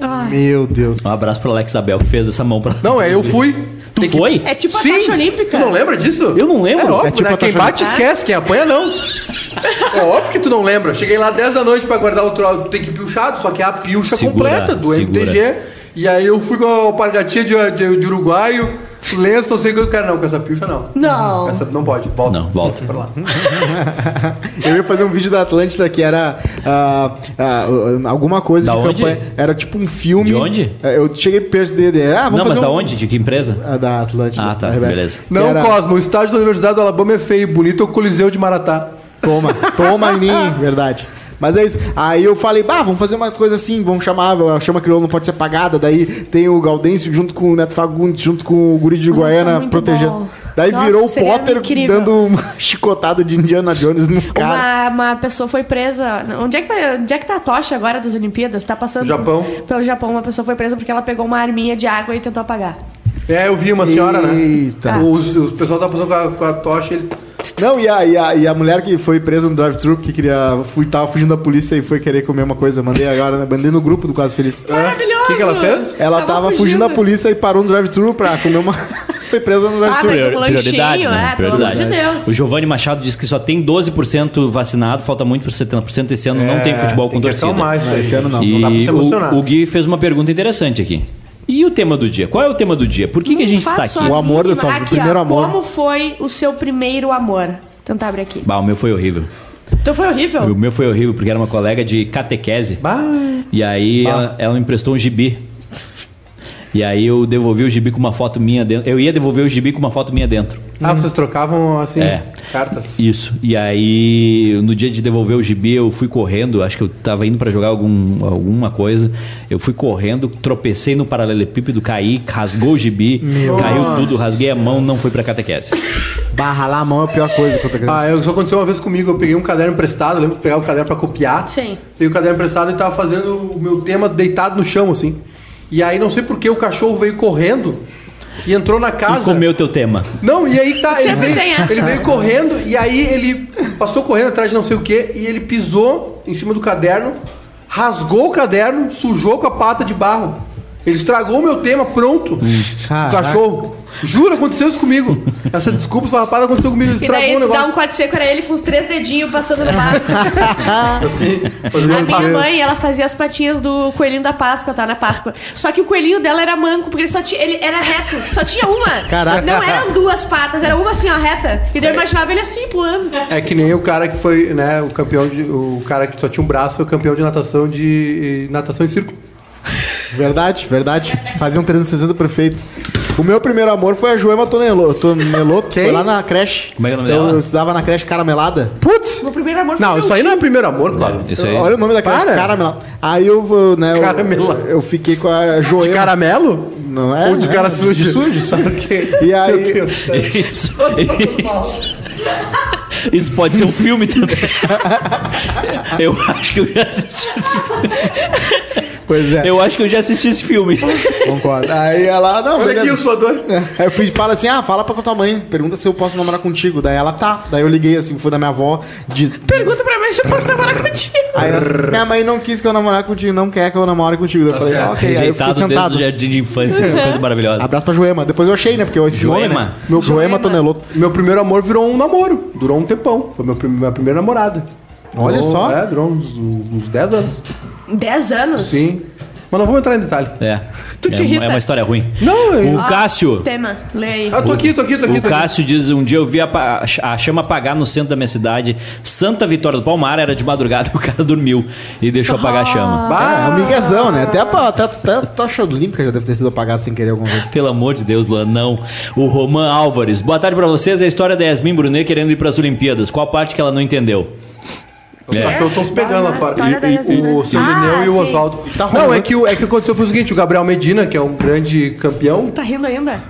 Speaker 3: Ai,
Speaker 4: Meu Deus.
Speaker 2: Um abraço pro Alex Abel, que fez essa mão pra...
Speaker 1: Não, é, eu fui.
Speaker 2: Tu
Speaker 1: que-
Speaker 2: foi?
Speaker 3: É tipo
Speaker 1: Sim.
Speaker 3: a taxa olímpica.
Speaker 1: Tu não lembra disso?
Speaker 2: Eu não lembro.
Speaker 1: É óbvio,
Speaker 4: É tipo
Speaker 1: né?
Speaker 4: a
Speaker 1: Quem bate esquece, quem apanha não. *laughs* É óbvio que tu não lembra. Cheguei lá 10 da noite pra guardar o troço. Tem que pilchado, só que é a pilcha
Speaker 2: Segura,
Speaker 1: completa do
Speaker 2: segura.
Speaker 1: MTG. E aí eu fui com a alpargatinha de, de, de uruguaio. Lenço, não sei o que eu quero, não. Com essa pilcha, não.
Speaker 3: Não.
Speaker 1: Essa não pode. Volta.
Speaker 2: Não, volta.
Speaker 1: Pra lá. *laughs*
Speaker 4: Eu ia fazer um vídeo da Atlântida que era ah, ah, alguma coisa
Speaker 2: Da
Speaker 4: de
Speaker 2: onde?
Speaker 4: campanha. Era tipo um filme.
Speaker 2: De onde?
Speaker 4: É, Eu cheguei perto dele. Ah, vamos
Speaker 2: Não, mas
Speaker 4: fazer
Speaker 2: da
Speaker 4: um-
Speaker 2: onde? De que empresa?
Speaker 4: Ah, da Atlântida.
Speaker 2: Ah, tá, beleza.
Speaker 1: Não,
Speaker 4: era-
Speaker 1: Cosmo, o estádio da Universidade do Alabama é feio. Bonito é o Coliseu de Maratá.
Speaker 4: Toma, toma em mim, verdade. Mas é isso. Aí eu falei, bah, vamos fazer uma coisa assim, vamos chamar, a chama crioulo não pode ser apagada. Daí tem o Gaudêncio junto com o Neto Fagundes, junto com o Guri de
Speaker 3: Nossa,
Speaker 4: Guaiana
Speaker 3: muito
Speaker 4: protegendo.
Speaker 3: bom.
Speaker 4: Daí
Speaker 3: Nossa,
Speaker 4: virou o Potter
Speaker 3: incrível.
Speaker 4: dando uma *laughs* chicotada de Indiana Jones no cara.
Speaker 3: Uma, uma pessoa foi presa. Onde é, que vai, onde é que tá a tocha agora das Olimpíadas? Tá passando.
Speaker 1: No Japão.
Speaker 3: Pelo Japão, uma pessoa foi presa porque ela pegou uma arminha de água e tentou apagar.
Speaker 1: É, eu vi uma senhora, né?
Speaker 4: Eita.
Speaker 1: Os, os pessoal tá passando com a, com a tocha ele.
Speaker 4: Não, e a, e, a, e a mulher que foi presa no drive-thru, que queria, fui, tava fugindo da polícia e foi querer comer uma coisa, mandei agora, né? Mandei no grupo do Quase Feliz.
Speaker 3: Maravilhoso!
Speaker 1: O que, que ela fez?
Speaker 4: Ela tava, fugindo da polícia e parou no drive-thru pra comer uma. *laughs* foi presa no drive-thru.
Speaker 3: Ah, mas- um lanchinho,
Speaker 2: prioridades, né?
Speaker 3: é, pelo amor de Deus.
Speaker 2: O Giovanni Machado disse que só tem 12% vacinado, falta muito para 70%. Esse ano não tem futebol com
Speaker 1: É, tem que
Speaker 2: torcida.
Speaker 1: mais,
Speaker 4: Não,
Speaker 1: né?
Speaker 4: esse ano não.
Speaker 2: E
Speaker 1: Não dá pra se emocionar.
Speaker 2: o, o Gui fez uma pergunta interessante aqui. E o tema do dia? Qual é o tema do dia? Por que, que a gente está aqui?
Speaker 4: O amor da sua- primeiro amor.
Speaker 3: Como foi o seu primeiro amor? Tentar abrir aqui.
Speaker 2: Bah, o meu foi horrível.
Speaker 3: Então foi horrível?
Speaker 2: O meu foi horrível porque era uma colega de catequese.
Speaker 1: Bah.
Speaker 2: E aí ela, ela me emprestou um gibi. E aí eu devolvi o gibi com uma foto minha dentro. Eu ia devolver o gibi com uma foto minha dentro.
Speaker 1: Ah, vocês trocavam assim,
Speaker 2: É.
Speaker 1: cartas.
Speaker 2: Isso. E aí, no dia de devolver o gibi, eu fui correndo. Acho que eu tava indo pra jogar algum, alguma coisa. Eu fui correndo, tropecei no paralelepípedo, caí, rasgou o gibi, caiu
Speaker 1: Nossa.
Speaker 2: tudo, rasguei a mão, não fui pra catequese. *laughs*
Speaker 4: Barra lá a mão é a pior coisa quanto a criança.
Speaker 1: Ah, eu- isso aconteceu uma vez comigo. Eu peguei um caderno emprestado. Eu lembro de pegar o caderno pra copiar.
Speaker 3: Sim.
Speaker 1: Peguei o caderno emprestado e tava fazendo o meu tema deitado no chão, assim. E aí, não sei por que, o cachorro veio correndo e entrou na
Speaker 2: E
Speaker 1: casa.
Speaker 2: comeu teu tema.
Speaker 1: Não, e aí tá. Ele veio, ele veio correndo e aí ele passou correndo atrás de não sei o que e ele pisou em cima do caderno, rasgou o caderno, sujou com a pata de barro. Ele estragou o meu tema pronto. O
Speaker 4: Caraca.
Speaker 1: cachorro. Juro, aconteceu isso comigo. Essa desculpa esfarrapada aconteceu comigo. Ele
Speaker 3: E
Speaker 1: estragou
Speaker 3: daí
Speaker 1: o
Speaker 3: dá um
Speaker 1: negócio.
Speaker 3: corte seco era ele com os três dedinhos passando no barro. *laughs*
Speaker 1: Assim,
Speaker 3: A minha mãe, ela fazia as patinhas do coelhinho da Páscoa, tá? Na Páscoa. Só que o coelhinho dela era manco, porque ele só tinha. Ele era reto, só tinha uma.
Speaker 4: Caraca.
Speaker 3: Não eram duas patas, era uma assim, ó, reta. E daí eu imaginava ele assim, pulando.
Speaker 1: É que nem o cara que foi, né, o campeão de. O cara que só tinha um braço foi o campeão de natação de. natação em círculo.
Speaker 4: Verdade, verdade. Fazia um 360 perfeito. O meu primeiro amor foi a Joema Tonelo- Tonelotto.
Speaker 1: Quem?
Speaker 4: Foi lá na creche.
Speaker 2: Como é que é o nome
Speaker 4: eu,
Speaker 2: dela?
Speaker 4: eu estudava na creche caramelada.
Speaker 1: Putz!
Speaker 3: Meu primeiro amor foi
Speaker 1: Não,
Speaker 3: meu
Speaker 1: isso aí
Speaker 3: tio.
Speaker 1: não é primeiro amor, claro.
Speaker 2: Isso aí.
Speaker 4: Olha o nome da creche,
Speaker 1: Para.
Speaker 4: caramelada. Aí eu, vou, né, eu-
Speaker 1: Caramelada.
Speaker 4: eu, fiquei com a
Speaker 1: De
Speaker 4: Joema.
Speaker 1: caramelo?
Speaker 4: Não é?
Speaker 1: Ou de
Speaker 4: né?
Speaker 1: cara sujo?
Speaker 4: De sujo, sabe?
Speaker 1: Porque... *laughs*
Speaker 4: E aí-.
Speaker 2: Isso, isso, *laughs* isso pode ser um filme também. *laughs* Eu acho que eu já assisti esse filme.
Speaker 4: Pois é,
Speaker 2: Eu acho que eu já assisti esse filme.
Speaker 4: concordo. Aí ela, não,
Speaker 1: Olha
Speaker 4: beleza.
Speaker 1: aqui o suador.
Speaker 4: É. Aí eu pedi, fala assim, ah, fala pra tua mãe, pergunta se eu posso namorar contigo. Daí ela, tá. Daí eu liguei assim, fui na minha avó, de...
Speaker 3: Pergunta pra mim se eu posso namorar contigo.
Speaker 4: Aí ela assim, minha mãe não quis que eu namorar contigo, não quer que eu namore contigo. Daí eu falei,
Speaker 1: certo.
Speaker 4: ah, ok. Aí eu fiquei sentado.
Speaker 2: jardim de infância, que coisa maravilhosa.
Speaker 4: Abraço pra Joema. Depois eu achei, né? Porque esse nome,
Speaker 2: Joema?
Speaker 4: né? Meu Joema
Speaker 3: Joema.
Speaker 4: Tonelotto.
Speaker 1: Meu primeiro amor virou um namoro. Durou um tempão. Foi meu, prim- minha primeira namorada.
Speaker 4: Olha
Speaker 1: Durou-
Speaker 4: só.
Speaker 1: É, durou uns, uns, uns 10 anos.
Speaker 3: Dez anos?
Speaker 1: Sim. Mas não vamos entrar em detalhe.
Speaker 2: É.
Speaker 3: Tu te
Speaker 2: é,
Speaker 3: irrita?
Speaker 2: é uma história ruim.
Speaker 1: Não, eu...
Speaker 2: O Cássio.
Speaker 3: Tema, lê aí.
Speaker 1: Ah, tô aqui, tô aqui, tô aqui.
Speaker 2: O
Speaker 1: tô aqui.
Speaker 2: Cássio diz: um dia eu vi a, a chama apagar no centro da minha cidade. Santa Vitória do Palmar era de madrugada e *laughs* o cara dormiu e deixou apagar a chama.
Speaker 1: Bah,
Speaker 4: É, um miguezão, né? Até, a- até, até a tocha olímpica já deve ter sido apagada sem querer alguma vez.
Speaker 2: Pelo amor de Deus, Luan, não. O Roman Álvares. Boa tarde pra vocês. É a história da Yasmin Brunet querendo ir pras Olimpíadas. Qual parte que ela não entendeu?
Speaker 1: Os
Speaker 2: É.
Speaker 1: cachorros estão se pegando lá fora. E- e- o Sandrineu
Speaker 3: Ah,
Speaker 1: e o. Oswaldo.
Speaker 4: Tá
Speaker 1: não, é que, o, é que aconteceu foi o seguinte: o Gabriel Medina, que é um grande campeão.
Speaker 3: Tá rindo ainda?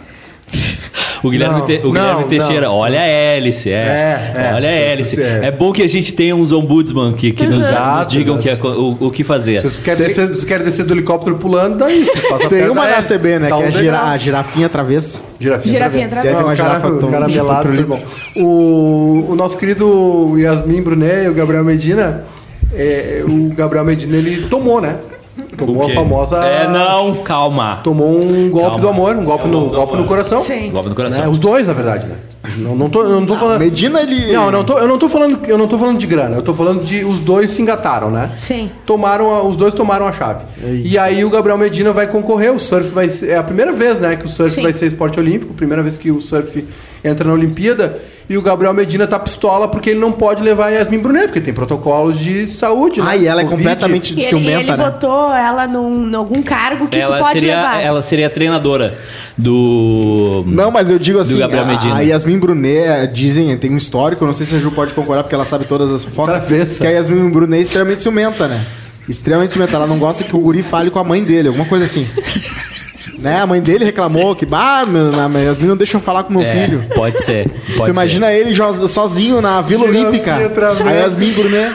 Speaker 2: O Guilherme,
Speaker 1: Não,
Speaker 2: Te- o Guilherme
Speaker 1: não,
Speaker 2: Teixeira,
Speaker 1: não.
Speaker 2: olha a hélice, é.
Speaker 1: É, é.
Speaker 2: olha a hélice.
Speaker 1: é.
Speaker 2: É. bom que a gente tenha uns ombudsman que, que nos, nos digam que é o, o que fazer.
Speaker 1: Se você quer, descer, se você quer descer do helicóptero pulando, dá isso. *laughs* Passa
Speaker 4: Tem uma
Speaker 1: da.
Speaker 4: CB, né?
Speaker 1: Dá
Speaker 4: que é
Speaker 1: um
Speaker 4: a, gira- a girafinha travessa.
Speaker 1: Girafinha.
Speaker 3: Girafinha
Speaker 1: pra
Speaker 3: travessa.
Speaker 1: ver.
Speaker 4: É, tem uma girafa tão-
Speaker 1: cara bom. O, o nosso querido Yasmin Brunet e o Gabriel Medina, é, o Gabriel Medina ele tomou, né? Tomou a famosa.
Speaker 2: É, não, calma.
Speaker 1: Tomou um golpe
Speaker 2: Calma.
Speaker 1: do amor, um golpe,
Speaker 2: É um
Speaker 1: no,
Speaker 2: golpe
Speaker 1: golpe no coração.
Speaker 3: Sim.
Speaker 2: Golpe no
Speaker 1: Né?
Speaker 2: coração.
Speaker 1: Os dois, na verdade, né? Não, não tô, não tô falando.
Speaker 4: Medina, ele.
Speaker 1: Não, eu não tô, eu não tô falando, eu não tô falando de grana, eu tô falando de os dois se engataram, né?
Speaker 3: Sim.
Speaker 1: Tomaram a- os dois tomaram a chave. E aí o Gabriel Medina vai concorrer, o surf vai ser, é a primeira vez, né, que o surf
Speaker 3: Sim.
Speaker 1: vai ser esporte olímpico, primeira vez que o surf entra na Olimpíada, e o Gabriel Medina tá pistola porque ele não pode levar a Yasmin Brunet, porque tem protocolos de saúde, né?
Speaker 4: Ah, e ela é
Speaker 1: Covid.
Speaker 4: completamente
Speaker 3: E ele,
Speaker 4: ciumenta,
Speaker 3: ele
Speaker 4: né?
Speaker 3: botou ela num, em algum cargo que tu
Speaker 2: Ela
Speaker 3: pode
Speaker 2: seria,
Speaker 3: levar.
Speaker 2: ela seria a treinadora do.
Speaker 4: Não, mas eu digo assim,
Speaker 2: Gabriel
Speaker 4: a,
Speaker 2: Medina.
Speaker 4: a Yasmin Brunet, dizem, tem um histórico, não sei se a Ju pode concordar, porque ela sabe todas as fofocas,
Speaker 1: Travessa.
Speaker 4: que a Yasmin Brunet é extremamente ciumenta, né? Extremamente ciumenta. Ela não gosta que o guri fale com a mãe dele, alguma coisa assim. Né? A mãe dele reclamou que, bah, meu, a Yasmin não deixa eu falar com meu
Speaker 2: É,
Speaker 4: filho.
Speaker 2: Pode ser. *laughs* Pode
Speaker 4: tu imagina ele sozinho na Vila
Speaker 1: Girafinha
Speaker 4: Olímpica. A Yasmin
Speaker 2: ser.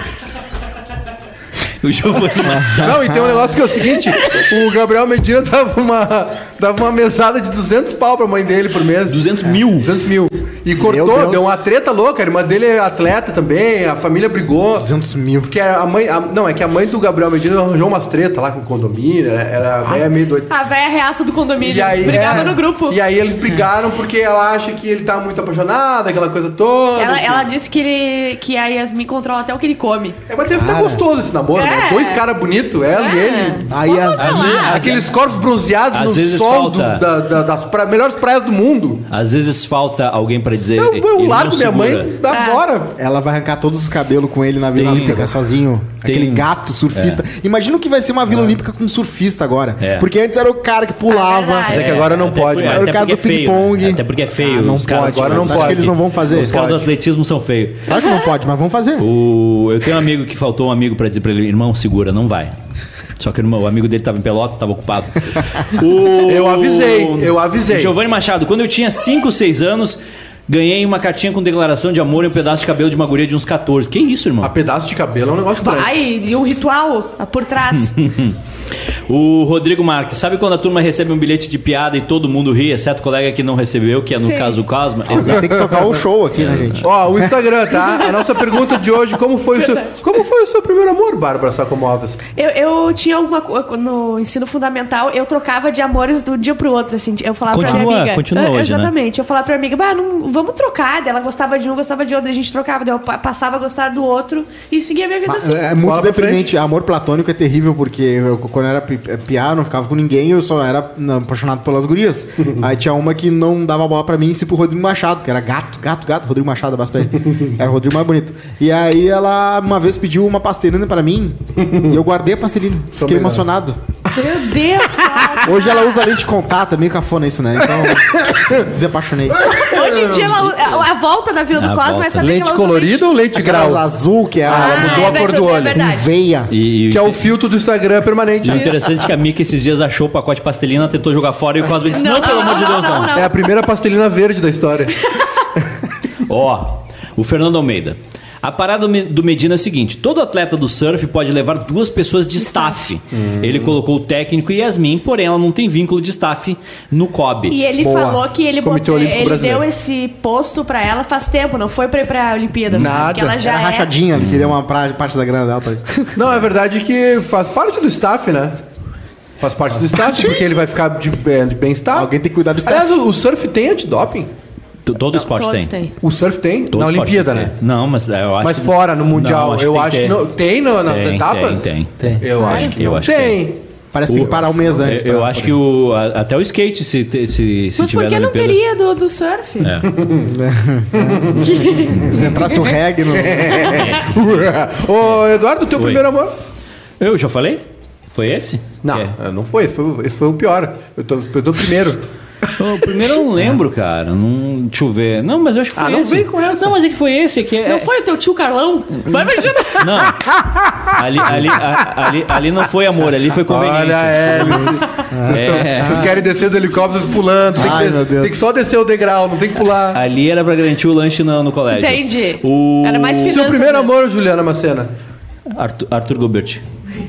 Speaker 2: O Giovanni *laughs* Machado.
Speaker 1: Não, e tem um negócio que é o seguinte: o Gabriel Medina dava uma, dava uma mesada de 200 pau pra mãe dele por mês.
Speaker 2: 200 mil.
Speaker 1: 200 mil. E cortou, deu uma treta louca. A irmã dele é atleta também, a família brigou.
Speaker 4: 200 mil.
Speaker 1: Porque a mãe. a- não, é que a mãe do Gabriel Medina arranjou umas tretas lá com o condomínio, né? era a véia meio doida.
Speaker 3: A velha reaça do condomínio.
Speaker 1: E aí,
Speaker 3: Brigava
Speaker 1: é,
Speaker 3: no grupo.
Speaker 1: E aí eles brigaram porque ela acha que ele tá muito apaixonado, aquela coisa toda.
Speaker 3: Ela,
Speaker 1: enfim.
Speaker 3: ela disse que, ele, que a Yasmin controla até o que ele come.
Speaker 1: É, mas deve estar gostoso esse namoro, né?
Speaker 3: É.
Speaker 1: Dois caras bonitos, ela e
Speaker 3: É.
Speaker 1: ele.
Speaker 4: Aí as-
Speaker 2: às vezes-
Speaker 1: Aqueles corpos bronzeados
Speaker 2: Às
Speaker 1: no sol do-
Speaker 2: falta-
Speaker 1: da- da- das pra- melhores praias do mundo.
Speaker 2: Às vezes falta alguém pra dizer.
Speaker 1: Eu, eu
Speaker 2: ele
Speaker 1: largo
Speaker 2: não
Speaker 1: minha mãe agora.
Speaker 4: Ela vai arrancar todos os cabelos com ele na Vila
Speaker 2: Tem-
Speaker 4: Olímpica sozinho.
Speaker 2: tem-
Speaker 4: Aquele gato surfista. Imagina o que vai ser uma Vila Olímpica com surfista agora.
Speaker 2: É.
Speaker 4: Porque antes era o cara que pulava.
Speaker 3: verdade.
Speaker 1: Mas é que agora não
Speaker 2: até
Speaker 1: pode, né?
Speaker 4: Era o cara do
Speaker 2: é
Speaker 4: ping-pong.
Speaker 2: né? Até porque é feio.
Speaker 4: Ah, não
Speaker 2: os
Speaker 4: pode,
Speaker 1: agora não
Speaker 4: Acho
Speaker 1: pode.
Speaker 4: que eles não vão fazer.
Speaker 2: Os caras do atletismo são feios.
Speaker 4: Claro que não pode, mas vão fazer.
Speaker 2: O, eu tenho um amigo que faltou um amigo pra dizer pra ele, irmão, segura, não vai. Só que o irmão- o amigo dele tava em Pelotas, tava ocupado. O- *laughs*
Speaker 1: Eu avisei, eu avisei.
Speaker 2: Giovanni Machado, quando eu tinha 5, 6 anos, ganhei uma cartinha com declaração de amor e um pedaço de cabelo de uma guria de uns 14. Que isso, irmão?
Speaker 1: A pedaço de cabelo é um negócio estranho.
Speaker 3: Vai, e o ritual por trás. *laughs*
Speaker 2: O Rodrigo Marques, sabe quando a turma recebe um bilhete de piada e todo mundo ri, exceto o colega que não recebeu, que é no
Speaker 3: Sim.
Speaker 2: caso o Cosma?
Speaker 4: Tem que tocar o show aqui, né, gente?
Speaker 1: Ó, o Instagram, tá? A nossa pergunta de hoje, como foi o seu, como foi o seu primeiro amor, Bárbara Sacomóveis?
Speaker 3: Eu, eu tinha alguma co- no ensino fundamental, eu trocava de amores do dia pro outro, assim. Eu falava pra
Speaker 2: Continua-
Speaker 3: minha amiga.
Speaker 2: continua
Speaker 3: Ah,
Speaker 2: hoje, né?
Speaker 3: Exatamente. Eu falava pra minha amiga, bah, não, vamos trocar. Ela gostava de um, gostava de outro, a gente trocava. Eu pa- passava a gostar do outro e seguia a minha vida
Speaker 4: Mas
Speaker 3: assim.
Speaker 4: É muito
Speaker 1: pra
Speaker 4: deprimente. Amor platônico é terrível, porque eu, quando eu era pi- piá, eu não ficava com ninguém, eu só era não, apaixonado pelas gurias. *laughs* Aí tinha uma que não dava bola pra mim, e sim pro Rodrigo Machado, que era gato, gato, gato. Rodrigo Machado, abraço pra ele. *laughs* Era o Rodrigo mais bonito. E aí ela uma vez pediu uma pastelina pra mim, *laughs* e eu guardei a pastelina. Fiquei emocionado.
Speaker 3: Meu Deus, cara.
Speaker 4: Hoje ela usa lente de contato, é meio cafona isso, né? Então, *laughs* desapaixonei.
Speaker 3: Hoje em dia, ela, a, a volta da Vila do
Speaker 2: A
Speaker 3: Cosmo
Speaker 2: volta.
Speaker 3: é saber que
Speaker 1: Lente
Speaker 3: ela usa
Speaker 1: colorida ou lente grau?
Speaker 4: azul, que é
Speaker 1: Ah,
Speaker 4: a
Speaker 1: ela mudou
Speaker 3: é
Speaker 1: a cor do
Speaker 3: é
Speaker 1: olho.
Speaker 3: verdade.
Speaker 4: com veia.
Speaker 2: E,
Speaker 1: Que é o filtro do Instagram permanente.
Speaker 2: E o interessante é que a Mika esses dias achou o pacote de pastelina, tentou jogar fora e o Cosma disse: Não, pelo amor de Deus, não.
Speaker 1: É a primeira pastelina verde da história.
Speaker 2: Ó, o Fernando Almeida. A parada do Me- do Medina é a seguinte: todo atleta do surf pode levar duas pessoas de staff. Ele colocou o técnico e Yasmin, porém ela não tem vínculo de staff no COB.
Speaker 3: E ele
Speaker 1: Boa.
Speaker 3: falou que ele, botou, ele deu esse posto pra ela faz tempo, não foi pra ir pra Olimpíadas.
Speaker 1: Nada.
Speaker 3: Porque ela já
Speaker 4: Era
Speaker 3: é...
Speaker 4: rachadinha, ele queria uma pra- parte da grana dela pra ele. *laughs*
Speaker 1: Não, é verdade que faz parte do staff, né? Faz parte do staff, porque ele vai ficar de, é, de bem-estar.
Speaker 4: Alguém tem que cuidar do staff.
Speaker 1: Aliás, o, o surf tem antidoping?
Speaker 2: Todo esporte
Speaker 3: Todos
Speaker 2: tem.
Speaker 3: têm.
Speaker 1: O surf tem?
Speaker 2: Todo
Speaker 1: na Olimpíada,
Speaker 2: tem.
Speaker 1: né?
Speaker 2: Não, mas eu acho
Speaker 1: Mas
Speaker 2: que-
Speaker 1: fora, no Mundial,
Speaker 2: Não,
Speaker 1: eu
Speaker 2: tem
Speaker 1: acho que
Speaker 2: ter.
Speaker 1: não. Tem no- nas
Speaker 2: Tem,
Speaker 1: etapas?
Speaker 2: Tem,
Speaker 4: Tem.
Speaker 1: Eu acho que
Speaker 2: Eu
Speaker 1: não
Speaker 2: acho que
Speaker 1: tem.
Speaker 4: Parece que tem que parar um mês antes.
Speaker 2: Eu, eu acho que o, a- até o skate, se, se, se
Speaker 3: Mas
Speaker 2: tiver
Speaker 3: por que não
Speaker 2: Olimpíada-
Speaker 3: teria do, do surf?
Speaker 2: É. *laughs* *laughs*
Speaker 4: Se entrasse o reggae no. *laughs*
Speaker 1: Ô, Eduardo, teu
Speaker 2: Oi.
Speaker 1: primeiro amor?
Speaker 2: Eu já falei? Foi esse?
Speaker 1: Não,
Speaker 2: É.
Speaker 1: não foi. Esse foi, esse foi o pior. Eu tô, eu tô primeiro.
Speaker 2: O primeiro eu não lembro, cara. Não, deixa eu ver. Não, mas eu acho que foi
Speaker 1: Ah, não
Speaker 2: esse.
Speaker 1: vem com essa.
Speaker 2: Não, mas é que foi esse. É que é...
Speaker 3: Não foi o teu tio Carlão? Vai imaginar.
Speaker 2: Não. Ali, ali, a- ali, ali não foi amor, ali foi conveniência.
Speaker 1: Olha a *laughs* hélice. Vocês,
Speaker 2: É.
Speaker 1: tão- vocês querem descer do helicóptero pulando. Tem,
Speaker 4: Ai,
Speaker 1: que,
Speaker 4: meu Deus.
Speaker 1: tem que só descer o degrau, não tem que pular.
Speaker 2: Ali era pra garantir o lanche no, no colégio.
Speaker 3: Entendi.
Speaker 2: O...
Speaker 3: Era mais
Speaker 1: Seu
Speaker 3: finanças,
Speaker 1: primeiro
Speaker 3: né?
Speaker 1: amor, Juliana Macena?
Speaker 2: Arthur, Arthur Gobert.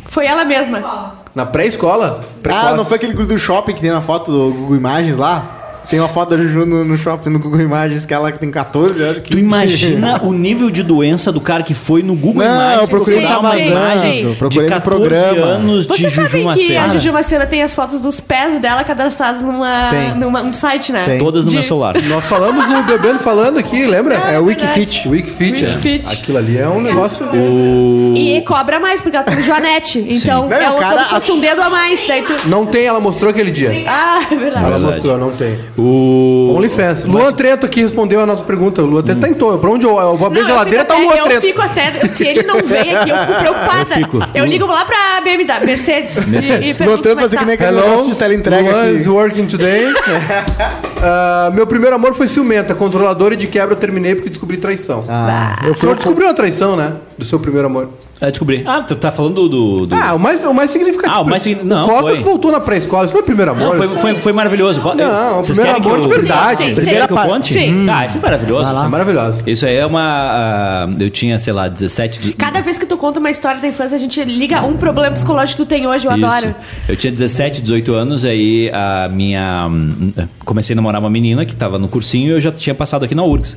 Speaker 3: Foi ela mesma.
Speaker 1: Na pré-escola?
Speaker 4: Ah,
Speaker 1: Precoce.
Speaker 4: não foi aquele grupo do shopping que tem na foto do Google Imagens lá? Tem uma foto da Juju no, no shopping no Google Imagens que ela tem 14 anos.
Speaker 2: Tu imagina *laughs* o nível de doença do cara que foi no Google
Speaker 4: Não,
Speaker 2: Imagens
Speaker 4: eu procurei tá
Speaker 3: sim.
Speaker 4: vazando. Procurei
Speaker 2: de
Speaker 4: no
Speaker 2: 14
Speaker 4: programa.
Speaker 2: anos de
Speaker 3: Vocês
Speaker 2: Juju
Speaker 3: sabem que a
Speaker 2: Macena.
Speaker 3: Juju Macena tem as fotos dos pés dela cadastrados numa,
Speaker 4: Tem.
Speaker 3: numa um site, né?
Speaker 4: Tem.
Speaker 2: Todas no
Speaker 3: De-
Speaker 2: meu celular. *laughs*
Speaker 1: Nós falamos no Bebendo Falando aqui, lembra?
Speaker 3: Ah,
Speaker 4: É o
Speaker 3: verdade.
Speaker 4: Wikifit.
Speaker 1: Wikifit, é.
Speaker 3: Wikifit.
Speaker 1: Aquilo ali é um negócio.
Speaker 2: O...
Speaker 3: E cobra mais, porque ela tem Joanete. Então,
Speaker 4: Não,
Speaker 3: é
Speaker 4: o
Speaker 3: um,
Speaker 4: cara-
Speaker 3: como se fosse um dedo a mais. Daí tu...
Speaker 1: Não tem, ela mostrou aquele dia.
Speaker 3: Ah, é verdade.
Speaker 1: Ela
Speaker 2: Verdade.
Speaker 1: mostrou, não tem.
Speaker 2: O...
Speaker 1: OnlyFans. Luan Trento aqui respondeu a nossa pergunta. O Luan Trento tá em todo. Pra onde eu, eu vou abrir a geladeira, tá o Luan
Speaker 3: Eu
Speaker 1: Trento.
Speaker 3: fico até. Se ele não vem aqui, eu fico *laughs* preocupada.
Speaker 2: Eu fico.
Speaker 3: Eu ligo lá pra BMW, Mercedes. *laughs*
Speaker 2: Mercedes.
Speaker 3: E, e pergunto
Speaker 4: Botando
Speaker 3: como é
Speaker 4: fazer que nem
Speaker 3: tá.
Speaker 4: aquele negócio de teleentrega
Speaker 1: Luan
Speaker 4: aqui.
Speaker 1: is working today. *laughs* Ah, meu primeiro amor foi ciumenta. Controlador e de quebra eu terminei porque descobri traição.
Speaker 4: Ah, eu
Speaker 1: o senhor descobriu uma traição, né? Do seu primeiro amor.
Speaker 2: Ah, descobri. Ah, tu tá falando do... do...
Speaker 1: Ah, o mais, o mais significativo.
Speaker 2: Ah, o mais signi- não,
Speaker 1: O Costa
Speaker 2: foi.
Speaker 1: que voltou na pré-escola. Isso não é primeiro amor.
Speaker 2: Não, foi,
Speaker 1: isso
Speaker 2: foi, foi maravilhoso.
Speaker 1: Não, o
Speaker 2: Vocês
Speaker 1: primeiro
Speaker 2: querem que
Speaker 1: amor
Speaker 2: eu-
Speaker 1: de verdade.
Speaker 3: Sim, sim,
Speaker 2: Vocês
Speaker 3: sim.
Speaker 2: querem que eu conte?
Speaker 3: Sim.
Speaker 2: Ah, isso é maravilhoso.
Speaker 1: é maravilhoso.
Speaker 2: Isso aí é uma... ah, eu tinha, sei lá, 17... De...
Speaker 3: Cada vez que tu conta uma história da infância, a gente liga um problema psicológico que tu tem hoje, eu
Speaker 2: Isso.
Speaker 3: adoro.
Speaker 2: Eu tinha 17, 18 anos, aí a minha. hum, Comecei a namorar uma menina que tava no cursinho e eu já tinha passado aqui na URGS.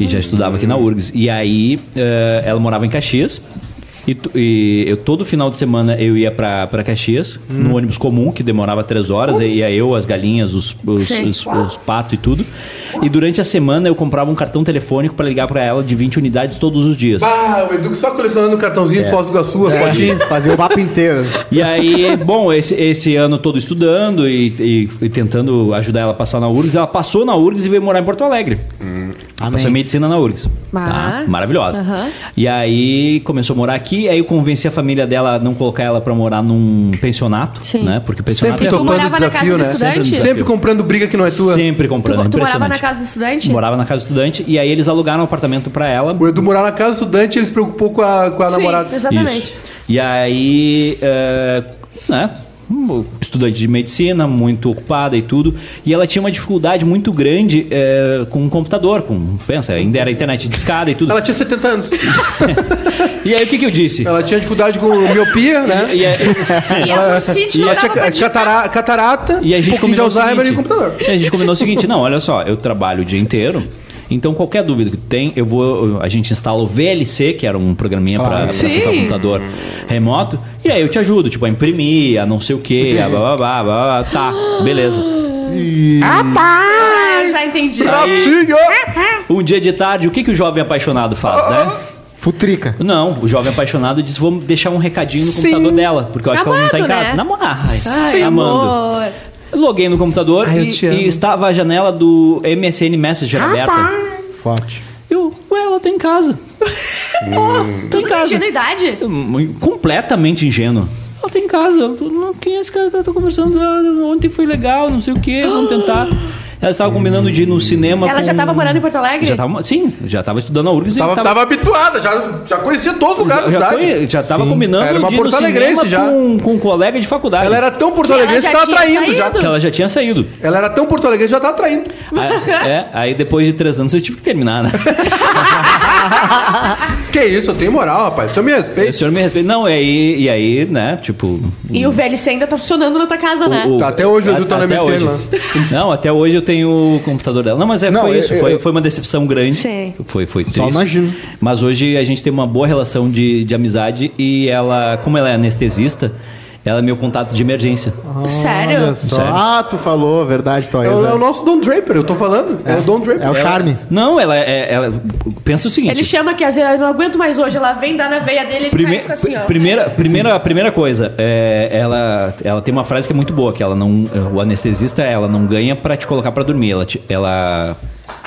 Speaker 2: E já estudava aqui na URGS. E aí eh, ela morava em Caxias. E, tu- e eu todo final de semana eu ia pra, pra Caxias, no ônibus comum, que demorava três horas, e ia eu, as galinhas, os, os, os, os patos e tudo. E durante a semana eu comprava um cartão telefônico pra ligar pra ela de 20 unidades todos os dias.
Speaker 1: Ah, o Edu só colecionando cartãozinho de Foz do Iguaçu.
Speaker 4: É, fazer o mapa inteiro.
Speaker 2: E aí, bom, esse, esse ano todo estudando e, e- e tentando ajudar ela a passar na URGS, ela passou na URGS e veio morar em Porto Alegre. Passou em medicina na URGS.
Speaker 3: Ah.
Speaker 2: Tá? Maravilhosa.
Speaker 3: Aham.
Speaker 2: E aí começou a morar aqui, aí eu convenci a família dela a não colocar ela pra morar num pensionato,
Speaker 3: Sim.
Speaker 2: né? Porque pensionato
Speaker 1: Sempre
Speaker 2: é
Speaker 3: tu
Speaker 1: topando o
Speaker 3: morava na
Speaker 1: desafio, né? Sempre, sempre comprando briga que não é tua.
Speaker 2: sempre
Speaker 3: Tu,
Speaker 2: comprando.
Speaker 3: tu morava
Speaker 2: impressionante.
Speaker 3: na casa do estudante?
Speaker 2: Morava na casa do estudante e aí eles alugaram um apartamento pra ela.
Speaker 1: O Edu morar na casa do estudante, ele se preocupou com a, com a
Speaker 3: Sim,
Speaker 1: namorada.
Speaker 3: exatamente.
Speaker 2: Isso. E aí, é, né, estudante de medicina, muito ocupada e tudo, e ela tinha uma dificuldade muito grande é, com o computador, com, pensa, ainda era internet de escada e tudo.
Speaker 1: Ela tinha 70 anos. *laughs*
Speaker 2: E aí o que, que eu disse?
Speaker 1: Ela tinha dificuldade com miopia, né?
Speaker 2: E,
Speaker 3: E a Lucite
Speaker 2: e
Speaker 1: Ela
Speaker 3: pra
Speaker 1: tinha catara- catarata,
Speaker 2: E a gente
Speaker 1: um pouquinho de Alzheimer
Speaker 2: seguinte,
Speaker 1: e computador.
Speaker 2: e a gente combinou o seguinte, não, olha só, eu trabalho o dia inteiro, então qualquer dúvida que tem, eu vou, a gente instala o VLC, que era um programinha para
Speaker 4: Claro.
Speaker 2: acessar o
Speaker 3: Sim.
Speaker 2: computador remoto, e aí eu te ajudo, tipo, a imprimir, a não sei o que, a blá, blá, blá, blá, blá, tá, beleza.
Speaker 3: Ah, já entendi.
Speaker 2: Um dia de tarde, o que, que o jovem apaixonado faz, né?
Speaker 4: Futrica.
Speaker 2: Não, o jovem apaixonado diz: vou deixar um recadinho no
Speaker 1: Sim.
Speaker 2: computador dela, porque eu acho que ela não tá em
Speaker 3: Amado,
Speaker 2: casa.
Speaker 3: né?
Speaker 2: Namorar, ai,
Speaker 3: Ai,
Speaker 2: amando.
Speaker 3: amor.
Speaker 2: Eu Loguei no computador
Speaker 1: Ai, eu
Speaker 2: e,
Speaker 1: te amo.
Speaker 2: e estava a janela do MSN Messenger aberta.
Speaker 4: Forte.
Speaker 2: Eu, ué, ela tá em casa. oh, tá em
Speaker 3: Tudo
Speaker 2: casa.
Speaker 3: ingenuidade.
Speaker 2: Hum, Completamente ingênuo. Ela tá em casa. Eu tô, "Não, Quem é esse cara que eu tô conversando? Ah, ontem foi legal, não sei o que, vamos tentar. *gasps* *gasps* Ela estava combinando de ir no cinema.
Speaker 3: Ela
Speaker 2: com-
Speaker 3: já tava morando em Porto Alegre?
Speaker 2: Já tava, sim, já tava estudando na URGS. e
Speaker 1: Tava, habituada, já, já conhecia todos os lugares
Speaker 2: já,
Speaker 1: da
Speaker 2: já,
Speaker 1: cidade.
Speaker 2: já tava
Speaker 4: Sim.
Speaker 2: combinando
Speaker 1: Era uma
Speaker 2: de ir no cinema
Speaker 1: já.
Speaker 2: Com, com um colega de faculdade.
Speaker 1: Ela era tão porto-alegrense que
Speaker 3: Ela já
Speaker 1: tava
Speaker 3: tinha
Speaker 1: traindo já.
Speaker 2: Que ela já tinha saído.
Speaker 1: Ela era tão porto-alegrense que já tava traindo.
Speaker 2: aí, é, aí depois de três anos eu tive que terminar, né? *laughs* *laughs*
Speaker 1: Que isso, eu tenho moral, rapaz. O senhor me
Speaker 2: o
Speaker 1: respeita.
Speaker 2: senhor me respeita. Não, e aí, e aí né, tipo...
Speaker 3: E o VLC ainda tá funcionando na tua casa, né?
Speaker 2: o-
Speaker 1: Tá, até hoje o Edu tá na MSN
Speaker 2: hoje. *laughs* Não, até hoje eu tenho o computador dela. Não, mas é,
Speaker 4: Não,
Speaker 2: foi
Speaker 4: eu-
Speaker 2: isso.
Speaker 4: eu-
Speaker 2: foi, foi uma decepção grande.
Speaker 3: Sim.
Speaker 2: Foi, foi triste.
Speaker 4: Só imagino.
Speaker 2: Mas hoje a gente tem uma boa relação de, de amizade e ela, como ela é anestesista, ela é meu contato de emergência.
Speaker 3: Sério?
Speaker 4: Olha só.
Speaker 2: Sério.
Speaker 4: Ah, tu falou, verdade,
Speaker 1: É
Speaker 4: Toys.
Speaker 1: o, é o nosso Don Draper, eu tô falando. É, o Don Draper.
Speaker 4: É o charme.
Speaker 2: Não, ela é. Ela, pensa o seguinte.
Speaker 3: Ele chama que às vezes eu não aguento mais hoje. Ela vem dar na veia dele e ele
Speaker 2: Prime-
Speaker 3: fica assim, ó.
Speaker 2: primeira, primeira, primeira coisa, é, ela, ela tem uma frase que é muito boa, que ela não, o anestesista ela não ganha pra te colocar pra dormir, ela, te- ela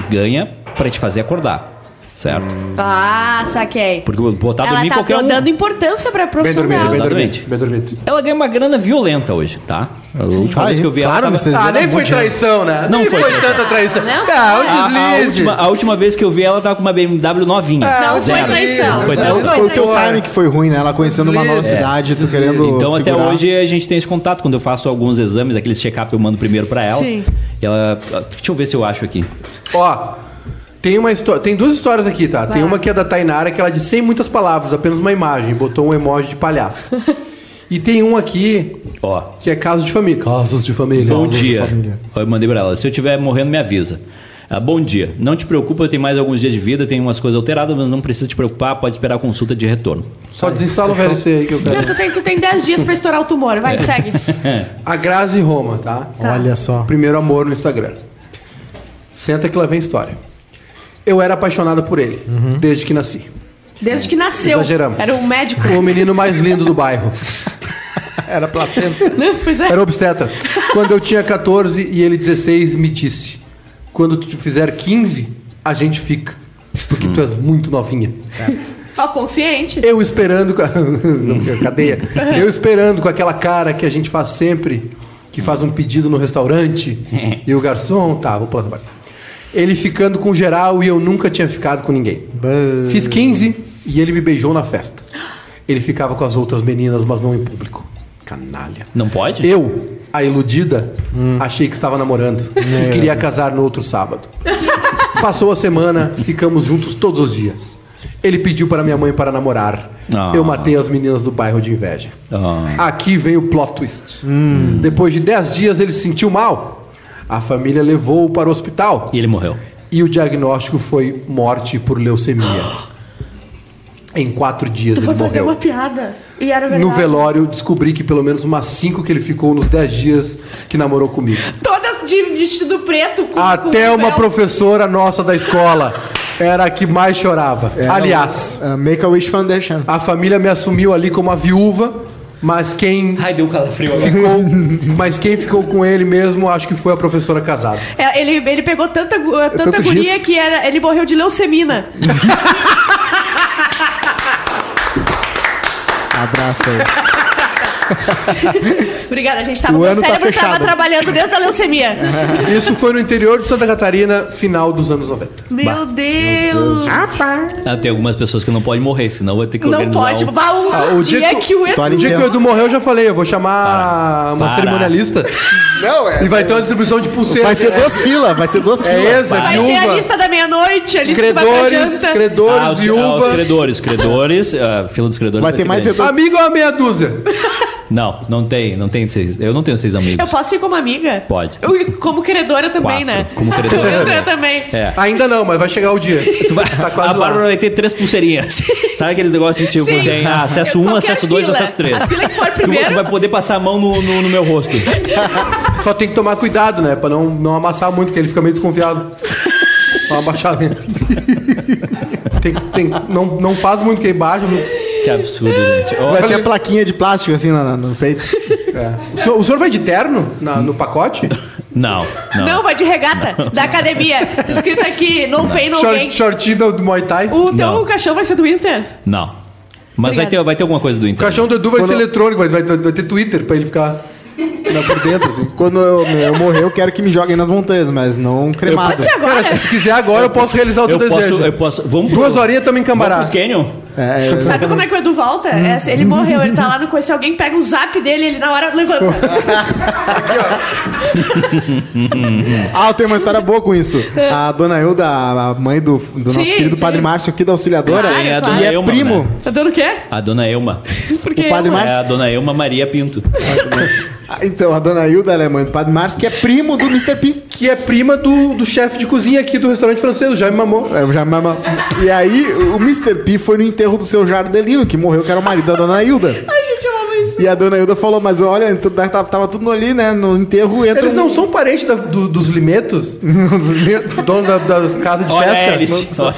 Speaker 2: ganha pra te fazer acordar, certo?
Speaker 3: Ah, saquei.
Speaker 2: Porque botar
Speaker 3: Ela
Speaker 2: dormir
Speaker 3: tá
Speaker 2: qualquer um.
Speaker 3: dando importância pra
Speaker 1: Bem
Speaker 3: profissão
Speaker 1: dormido, bem dormido.
Speaker 2: Exatamente.
Speaker 1: Bem dormido.
Speaker 2: Ela ganha uma grana violenta hoje, tá? A última
Speaker 4: Ah,
Speaker 2: vez
Speaker 4: é?
Speaker 2: que eu vi
Speaker 4: Claro,
Speaker 2: ela. Tava...
Speaker 4: vocês-
Speaker 1: Ah, nem foi traição, né?
Speaker 2: Não
Speaker 1: nem
Speaker 2: foi
Speaker 1: foi tanta traição.
Speaker 3: Não
Speaker 1: ah,
Speaker 3: foi.
Speaker 1: um
Speaker 2: A, a
Speaker 1: deslize.
Speaker 2: última, a última vez que eu vi ela tava com uma BMW novinha.
Speaker 3: Não foi traição.
Speaker 2: Foi traição.
Speaker 3: foi
Speaker 4: Foi o teu time que foi ruim, né? Ela conhecendo uma nova
Speaker 1: Deslize.
Speaker 4: cidade, tu querendo.
Speaker 2: Então até
Speaker 4: segurar.
Speaker 2: hoje a gente tem esse contato. Quando eu faço alguns exames, aqueles check-up eu mando primeiro pra ela.
Speaker 3: Sim.
Speaker 2: E ela. Deixa eu ver se eu acho aqui.
Speaker 1: Ó, tem uma história, tem duas histórias aqui, tá? Tem
Speaker 3: Vai.
Speaker 1: uma que é da Tainara, que ela diz sem muitas palavras, apenas uma imagem, botou um emoji de palhaço. *laughs* E tem um aqui
Speaker 2: Ó,
Speaker 1: que é caso de família. Casos de família.
Speaker 2: bom
Speaker 1: Casos
Speaker 2: dia.
Speaker 1: família.
Speaker 2: Eu mandei pra ela. Se eu estiver morrendo, me avisa. Ah, bom dia. Não te preocupa, eu tenho mais alguns dias de vida, tenho umas coisas alteradas, mas não precisa te preocupar, pode esperar a consulta de retorno.
Speaker 1: Só desinstala o VLC aí que eu
Speaker 3: Não,
Speaker 1: quero.
Speaker 3: tu tem, tu tem 10 dias pra estourar o tumor. Vai, *laughs* segue.
Speaker 1: A Grazi Roma, tá?
Speaker 3: Tá.
Speaker 4: Olha só.
Speaker 1: Primeiro amor no Instagram. Senta que lá vem história. Eu era apaixonada por ele, desde que nasci.
Speaker 3: Desde que nasceu.
Speaker 1: Exageramos.
Speaker 3: Era um médico.
Speaker 1: O menino mais lindo do bairro. *laughs*
Speaker 4: Era placenta.
Speaker 3: Não, pois é.
Speaker 1: Era obstetra. Quando eu tinha 14 e ele 16, me disse: Quando tu fizer 15, a gente fica. Porque tu és muito novinha.
Speaker 3: Ó, consciente.
Speaker 1: Eu esperando com a... *laughs* Cadeia. Eu esperando com aquela cara que a gente faz sempre, que faz um pedido no restaurante e o garçom, tá, vou pular parte. Ele ficando com geral e eu nunca tinha ficado com ninguém. Fiz 15 e ele me beijou na festa. Ele ficava com as outras meninas, mas não em público. Canalha.
Speaker 2: Não pode?
Speaker 1: Eu, a iludida, achei que estava namorando e queria casar no outro sábado. Passou a semana, ficamos juntos todos os dias. Ele pediu para minha mãe para namorar.
Speaker 2: Ah.
Speaker 1: Eu matei as meninas do bairro de inveja.
Speaker 2: Ah.
Speaker 1: Aqui vem o plot twist. Depois de 10 dias ele se sentiu mal. A família levou-o para o hospital
Speaker 2: E ele morreu.
Speaker 1: e o diagnóstico foi morte por leucemia. Em quatro dias
Speaker 3: Tu
Speaker 1: ele
Speaker 3: foi fazer
Speaker 1: morreu.
Speaker 3: uma piada. E era verdade.
Speaker 1: No velório, descobri que pelo menos umas cinco que ele ficou nos 10 dias que namorou comigo.
Speaker 3: Todas de vestido preto. Com,
Speaker 1: Até
Speaker 3: com
Speaker 1: uma
Speaker 3: véu.
Speaker 1: professora nossa da escola era a que mais chorava. Aliás,
Speaker 4: Uh, Make a Wish Foundation.
Speaker 1: a família me assumiu ali como a viúva, mas quem
Speaker 2: Ai, deu um calafrio agora.
Speaker 1: ficou, mas quem ficou com ele mesmo, acho que foi a professora casada.
Speaker 3: É, ele, ele pegou tanta, gu- tanta
Speaker 4: tanto
Speaker 3: guria
Speaker 4: giz.
Speaker 3: que era, ele morreu de leucemina. *laughs*
Speaker 4: Abraço aí. *laughs*
Speaker 3: Obrigada, a gente tava.
Speaker 4: O
Speaker 3: meu
Speaker 4: tá
Speaker 3: cérebro tava
Speaker 4: fechado.
Speaker 3: trabalhando desde a leucemia. *laughs*
Speaker 1: Isso foi no interior de Santa Catarina, final dos anos 90.
Speaker 3: Meu Deus!
Speaker 2: Ah, tem algumas pessoas que não podem morrer, senão vai ter que
Speaker 3: Não
Speaker 2: organizar
Speaker 3: pode.
Speaker 2: um...
Speaker 3: Bah, um
Speaker 1: Ah, o
Speaker 3: dia,
Speaker 1: dia que-
Speaker 3: que o Edu.
Speaker 1: No dia que o. Edu morreu, eu já falei, eu vou chamar
Speaker 2: Para.
Speaker 1: uma
Speaker 2: Para.
Speaker 1: cerimonialista
Speaker 4: Não, é.
Speaker 1: e vai ter uma distribuição de pulseiras.
Speaker 4: Vai ser duas filas, vai ser duas
Speaker 1: É
Speaker 4: filas.
Speaker 1: essa,
Speaker 3: Vai ter a
Speaker 1: viúva,
Speaker 3: lista da meia-noite, a lista que vai
Speaker 1: credores,
Speaker 3: janta.
Speaker 1: credores,
Speaker 2: Ah, os, ah, os
Speaker 1: viúva.
Speaker 2: credores, credores, a fila dos credores
Speaker 4: Vai ter
Speaker 2: ser
Speaker 4: mais.
Speaker 1: Amigo ou uma meia dúzia? *laughs*
Speaker 2: Não, não tem, não tem seis. Eu não tenho seis amigos.
Speaker 3: Eu posso ir como amiga?
Speaker 2: Pode.
Speaker 3: Eu- como credora também,
Speaker 2: Quatro.
Speaker 3: né?
Speaker 2: Como *laughs* credora
Speaker 3: Eu
Speaker 2: também.
Speaker 3: também.
Speaker 2: É.
Speaker 1: Ainda não, mas vai chegar o dia. *laughs*
Speaker 2: Tu vai,
Speaker 1: Tá
Speaker 2: a
Speaker 1: quase lá.
Speaker 2: Bárbara vai ter três pulseirinhas. *laughs* Sabe aqueles negócios que tipo,
Speaker 3: Sim.
Speaker 2: tem ah, acesso
Speaker 3: Eu-
Speaker 2: 1,
Speaker 3: qualquer
Speaker 2: acesso 2,
Speaker 3: fila.
Speaker 2: acesso 3.
Speaker 3: A fila que for
Speaker 2: Tu,
Speaker 3: primeiro.
Speaker 2: tu vai poder passar a mão no, no, no meu rosto.
Speaker 1: Só tem que tomar cuidado, né? Pra não, não amassar muito, porque ele fica meio desconfiado. Uma baixada. tem, que- tem, não, não faz muito que ele baixa. viu?
Speaker 2: Que absurdo, gente.
Speaker 4: Vai ter a plaquinha de plástico assim no, no peito. *laughs*
Speaker 1: É. O, senhor, o senhor vai de terno na- no pacote?
Speaker 2: não, não.
Speaker 3: Não, vai de regata da academia. Escrito aqui, no pain, no gain.
Speaker 1: Short, shortinho do, Muay Thai? O
Speaker 3: O teu
Speaker 2: Não.
Speaker 3: cachorro vai ser do Inter?
Speaker 2: Não. Mas vai ter, vai ter alguma coisa do Inter.
Speaker 1: caixão do Edu vai
Speaker 4: Quando-
Speaker 1: ser eletrônico, vai, vai, vai ter Twitter pra ele ficar por dentro, assim. *laughs*
Speaker 4: Quando eu, eu morrer, eu quero que me joguem nas montanhas, mas não cremado.
Speaker 3: Pode ser agora.
Speaker 1: Cara, se tu quiser agora, eu posso realizar o teu
Speaker 2: Eu
Speaker 1: desejo.
Speaker 2: posso, eu posso. Vamos pro-
Speaker 1: Duas horinhas tamo em
Speaker 2: Vamos
Speaker 1: Cambará.
Speaker 2: pros Canyon?
Speaker 4: É, é,
Speaker 3: Sabe como é que o Edu volta? É, se ele morreu, ele tá lá no coisa, se alguém pega o zap dele, ele na hora levanta.
Speaker 4: Ah, eu tenho uma história boa com isso. A dona Hilda, a mãe do, do nosso
Speaker 3: Sim,
Speaker 4: querido
Speaker 3: sim.
Speaker 4: Padre Márcio aqui da auxiliadora,
Speaker 3: Claro,
Speaker 2: a
Speaker 3: claro.
Speaker 2: dona
Speaker 4: e é
Speaker 2: Elma,
Speaker 4: primo.
Speaker 2: né?
Speaker 3: Tá dando o quê?
Speaker 2: A dona Elma.
Speaker 4: O padre
Speaker 3: eu-
Speaker 4: Márcio?
Speaker 2: É a dona Elma Maria Pinto.
Speaker 4: Ah, Então, a dona Hilda, ela é mãe do Padre Márcio, que é primo do Mr. P.
Speaker 1: Que é prima do, do chefe de cozinha aqui do restaurante francês, o Jaime Mamon.
Speaker 4: É, já mama- E aí, o Mr. P foi no enterro do seu Jardelino, que morreu, que era o marido da dona Hilda. E a dona Hilda falou, mas olha, tava, tava tudo ali, né? No enterro entra
Speaker 1: Eles
Speaker 4: um-
Speaker 1: não são parentes da- do- dos limetos? *laughs* dono da, da casa de
Speaker 2: Olha
Speaker 1: pesca?
Speaker 2: eles. Olha.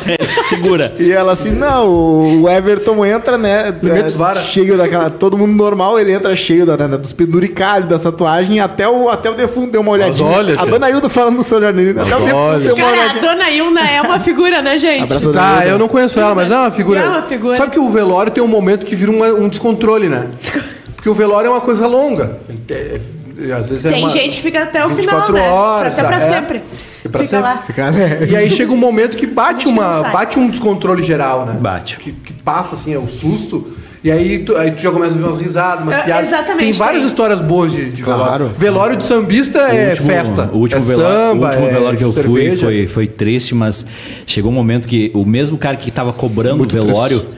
Speaker 2: Segura. *laughs*
Speaker 4: E ela assim, não, o Everton entra, né?
Speaker 1: Limetos
Speaker 4: é,
Speaker 1: vara.
Speaker 4: cheio daquela. Todo mundo normal, ele entra cheio da, né, dos penduricalhos, das tatuagens, até o, até o defunto deu uma olhadinha.
Speaker 1: olha,
Speaker 4: a dona Hilda falando no seu Jardim, até o defunto deu uma
Speaker 3: Cara, a dona Ilna é uma figura, né, gente?
Speaker 4: Abraço,
Speaker 1: Tá,
Speaker 4: Hilda.
Speaker 1: eu não conheço ela, mas é uma figura.
Speaker 3: É uma figura.
Speaker 1: Sabe que o velório tem um momento que vira uma- um descontrole, né? *laughs* Porque o velório é uma coisa longa. É- é- às vezes é
Speaker 3: Tem
Speaker 1: uma-
Speaker 3: gente que fica até o final,
Speaker 1: 24
Speaker 3: né?
Speaker 1: horas,
Speaker 3: até pra
Speaker 1: é.
Speaker 3: sempre.
Speaker 1: E pra
Speaker 3: fica
Speaker 1: sempre.
Speaker 3: lá.
Speaker 4: Fica, né?
Speaker 1: E aí chega um momento que bate, uma, bate um descontrole geral, né?
Speaker 2: Bate.
Speaker 1: Que, que passa, assim, é o susto. E aí tu, aí tu já começa a ver umas risadas, umas piadas.
Speaker 3: exatamente,
Speaker 1: Tem várias
Speaker 3: tem.
Speaker 1: histórias boas de, de
Speaker 4: Claro.
Speaker 1: velório. Velório de sambista é
Speaker 2: último-
Speaker 1: festa.
Speaker 2: O último,
Speaker 1: é
Speaker 2: velório,
Speaker 1: samba,
Speaker 2: o último
Speaker 1: é
Speaker 2: velório que eu fui
Speaker 1: cerveja.
Speaker 2: foi, foi triste, mas chegou um momento que o mesmo cara que estava cobrando o velório, E aí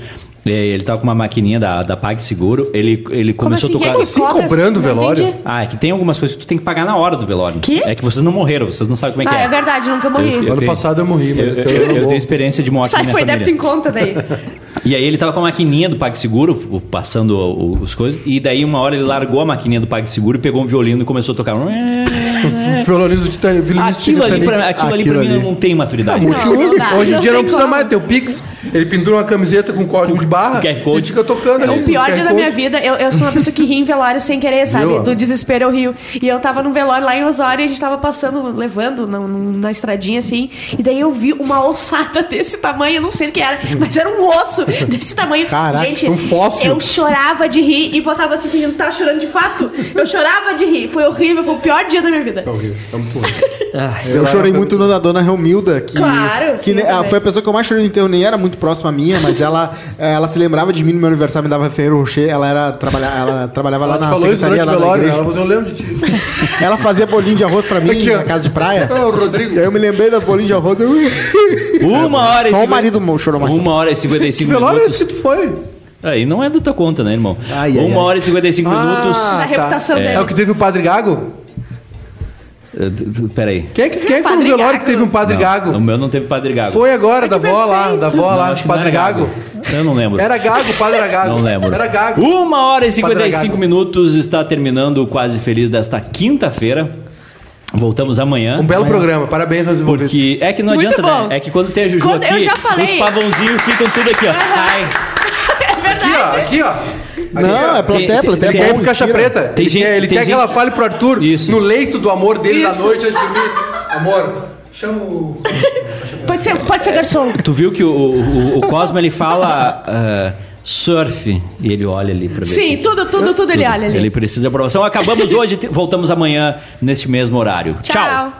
Speaker 2: ele tava com uma maquininha da, da PagSeguro, ele, ele
Speaker 3: Como
Speaker 2: começou
Speaker 3: assim?
Speaker 2: a
Speaker 3: é
Speaker 2: tocar...
Speaker 1: Assim,
Speaker 3: cobra?
Speaker 1: cobrando o velório?
Speaker 3: entendi.
Speaker 2: Ah, é que tem algumas coisas que tu tem que pagar na hora do velório.
Speaker 3: Que?
Speaker 2: É que vocês não morreram, vocês não sabem como é que
Speaker 3: Ah,
Speaker 2: é.
Speaker 3: é verdade, nunca morri.
Speaker 2: Eu- eu-
Speaker 1: Ano
Speaker 2: tenho-
Speaker 1: passado eu morri,
Speaker 2: Eu,
Speaker 1: mas
Speaker 2: eu-
Speaker 1: eu
Speaker 2: eu
Speaker 1: vou.
Speaker 2: tenho experiência de morte
Speaker 3: Sai, foi
Speaker 2: família.
Speaker 3: débito em conta daí. *laughs*
Speaker 2: E aí ele tava com a maquininha do PagSeguro, passando os coisas, e daí uma hora ele largou a maquininha do PagSeguro e pegou um violino e começou a tocar. *laughs*
Speaker 1: Violonista do Titanic. violinista do
Speaker 2: Aquilo ali pra, aquilo ali
Speaker 4: Aquilo
Speaker 2: pra mim
Speaker 4: ali.
Speaker 2: não tem maturidade.
Speaker 1: Muito
Speaker 3: Não, não dá,
Speaker 1: Hoje em
Speaker 3: não
Speaker 1: dia não precisa
Speaker 3: como.
Speaker 1: mais ter o Pix. Ele pendura uma camiseta com código de barra
Speaker 2: QR Code.
Speaker 1: e fica tocando ali.
Speaker 3: O pior dia da minha vida, eu, eu sou uma pessoa que ri em velório sem querer, sabe?
Speaker 1: Viu?
Speaker 3: Do desespero eu rio. E eu tava num velório lá em Osório e a gente tava passando, levando na, na estradinha assim. E daí eu vi uma ossada *laughs* desse tamanho, eu não sei o que era, mas era um osso desse tamanho.
Speaker 4: Caraca,
Speaker 3: gente,
Speaker 1: um fóssil.
Speaker 3: eu chorava de rir e botava assim, fingindo que tava chorando de fato. Eu chorava de rir. Foi horrível, foi o pior dia da minha vida.
Speaker 1: É horrível. É muito ruim.
Speaker 4: Eu chorei muito no da dona Romilda, que,
Speaker 3: Claro,
Speaker 4: que
Speaker 3: sim,
Speaker 4: ne-
Speaker 3: eu
Speaker 4: ah, foi a pessoa que eu mais chorei no enterro, nem era muito próxima a minha, mas ela, *laughs* eh, ela se lembrava de mim no meu aniversário, me dava Ferreiro Rocher, ela era trabalha, ela *laughs* trabalhava lá
Speaker 1: Ela te
Speaker 4: na
Speaker 1: falou isso
Speaker 4: secretaria
Speaker 1: durante o
Speaker 4: lá da
Speaker 1: velório,
Speaker 4: igreja.
Speaker 1: ela, eu lembro de ti. *laughs*
Speaker 4: Ela fazia bolinho de arroz pra mim
Speaker 1: Aqui,
Speaker 4: na casa de praia.
Speaker 1: Ah, o Rodrigo.
Speaker 4: E aí eu me lembrei da bolinho de arroz. Eu...
Speaker 2: Uma hora e
Speaker 4: Só o
Speaker 2: cinquenta-
Speaker 4: marido chorou mais.
Speaker 2: Uma hora e
Speaker 1: Que
Speaker 2: 55
Speaker 1: velório é
Speaker 2: minutos.
Speaker 1: esse que tu foi?
Speaker 2: Aí não é da tua conta, né, irmão?
Speaker 4: Ai, ai,
Speaker 2: Uma
Speaker 4: ai.
Speaker 2: hora e 55 minutos.
Speaker 3: Da reputação dele.
Speaker 1: É o que teve o Padre Gago?
Speaker 2: D- Peraí.
Speaker 1: Quem é que, quem é que foi no velório
Speaker 3: Gago?
Speaker 1: que teve um Padre
Speaker 2: Não,
Speaker 1: Gago?
Speaker 2: O meu não teve Padre Gago.
Speaker 1: Foi agora, da avó lá, da avó
Speaker 2: Não,
Speaker 1: lá,
Speaker 2: acho que não
Speaker 1: Padre
Speaker 2: era
Speaker 1: Gago.
Speaker 2: Eu não lembro.
Speaker 1: Era Gago, o Padre era Gago.
Speaker 2: Não lembro.
Speaker 1: Era Gago.
Speaker 2: Uma hora e
Speaker 1: Padre
Speaker 2: 55
Speaker 1: Gago.
Speaker 2: minutos está terminando o Quase Feliz desta quinta-feira. Voltamos amanhã.
Speaker 1: Um belo programa, parabéns aos envolvidos.
Speaker 2: Porque é que não
Speaker 3: Muito
Speaker 2: adianta,
Speaker 3: bom.
Speaker 2: né? É que quando tem a Juju
Speaker 3: Quando-
Speaker 2: aqui,
Speaker 3: eu já falei.
Speaker 2: os pavãozinhos ficam tudo aqui, ó. Ai, *laughs*
Speaker 3: É
Speaker 1: Aqui, ó,
Speaker 3: verdade.
Speaker 1: aqui, ó.
Speaker 4: Não,
Speaker 1: Aqui, ó.
Speaker 4: é plateia, plateia.
Speaker 1: Ele
Speaker 2: tem-
Speaker 1: quer pro Caixa. Preta.
Speaker 2: Tem
Speaker 1: ele
Speaker 2: gente-
Speaker 1: quer, ele
Speaker 2: tem
Speaker 1: quer que
Speaker 2: gente-
Speaker 1: ela fale pro Arthur
Speaker 2: Isso.
Speaker 1: no leito do amor dele da
Speaker 3: Isso.
Speaker 1: noite antes de dormir. Amor, chama o.
Speaker 3: Pode ser, pode ser garçom.
Speaker 2: tu viu que o, o, o Cosmo ele fala ah, surf e ele olha ali pra ver.
Speaker 3: Sim, tudo, tudo, tudo ele olha ali.
Speaker 2: Ele precisa de aprovação. Acabamos *laughs* hoje, voltamos amanhã neste mesmo horário. Tchau.
Speaker 3: Tchau.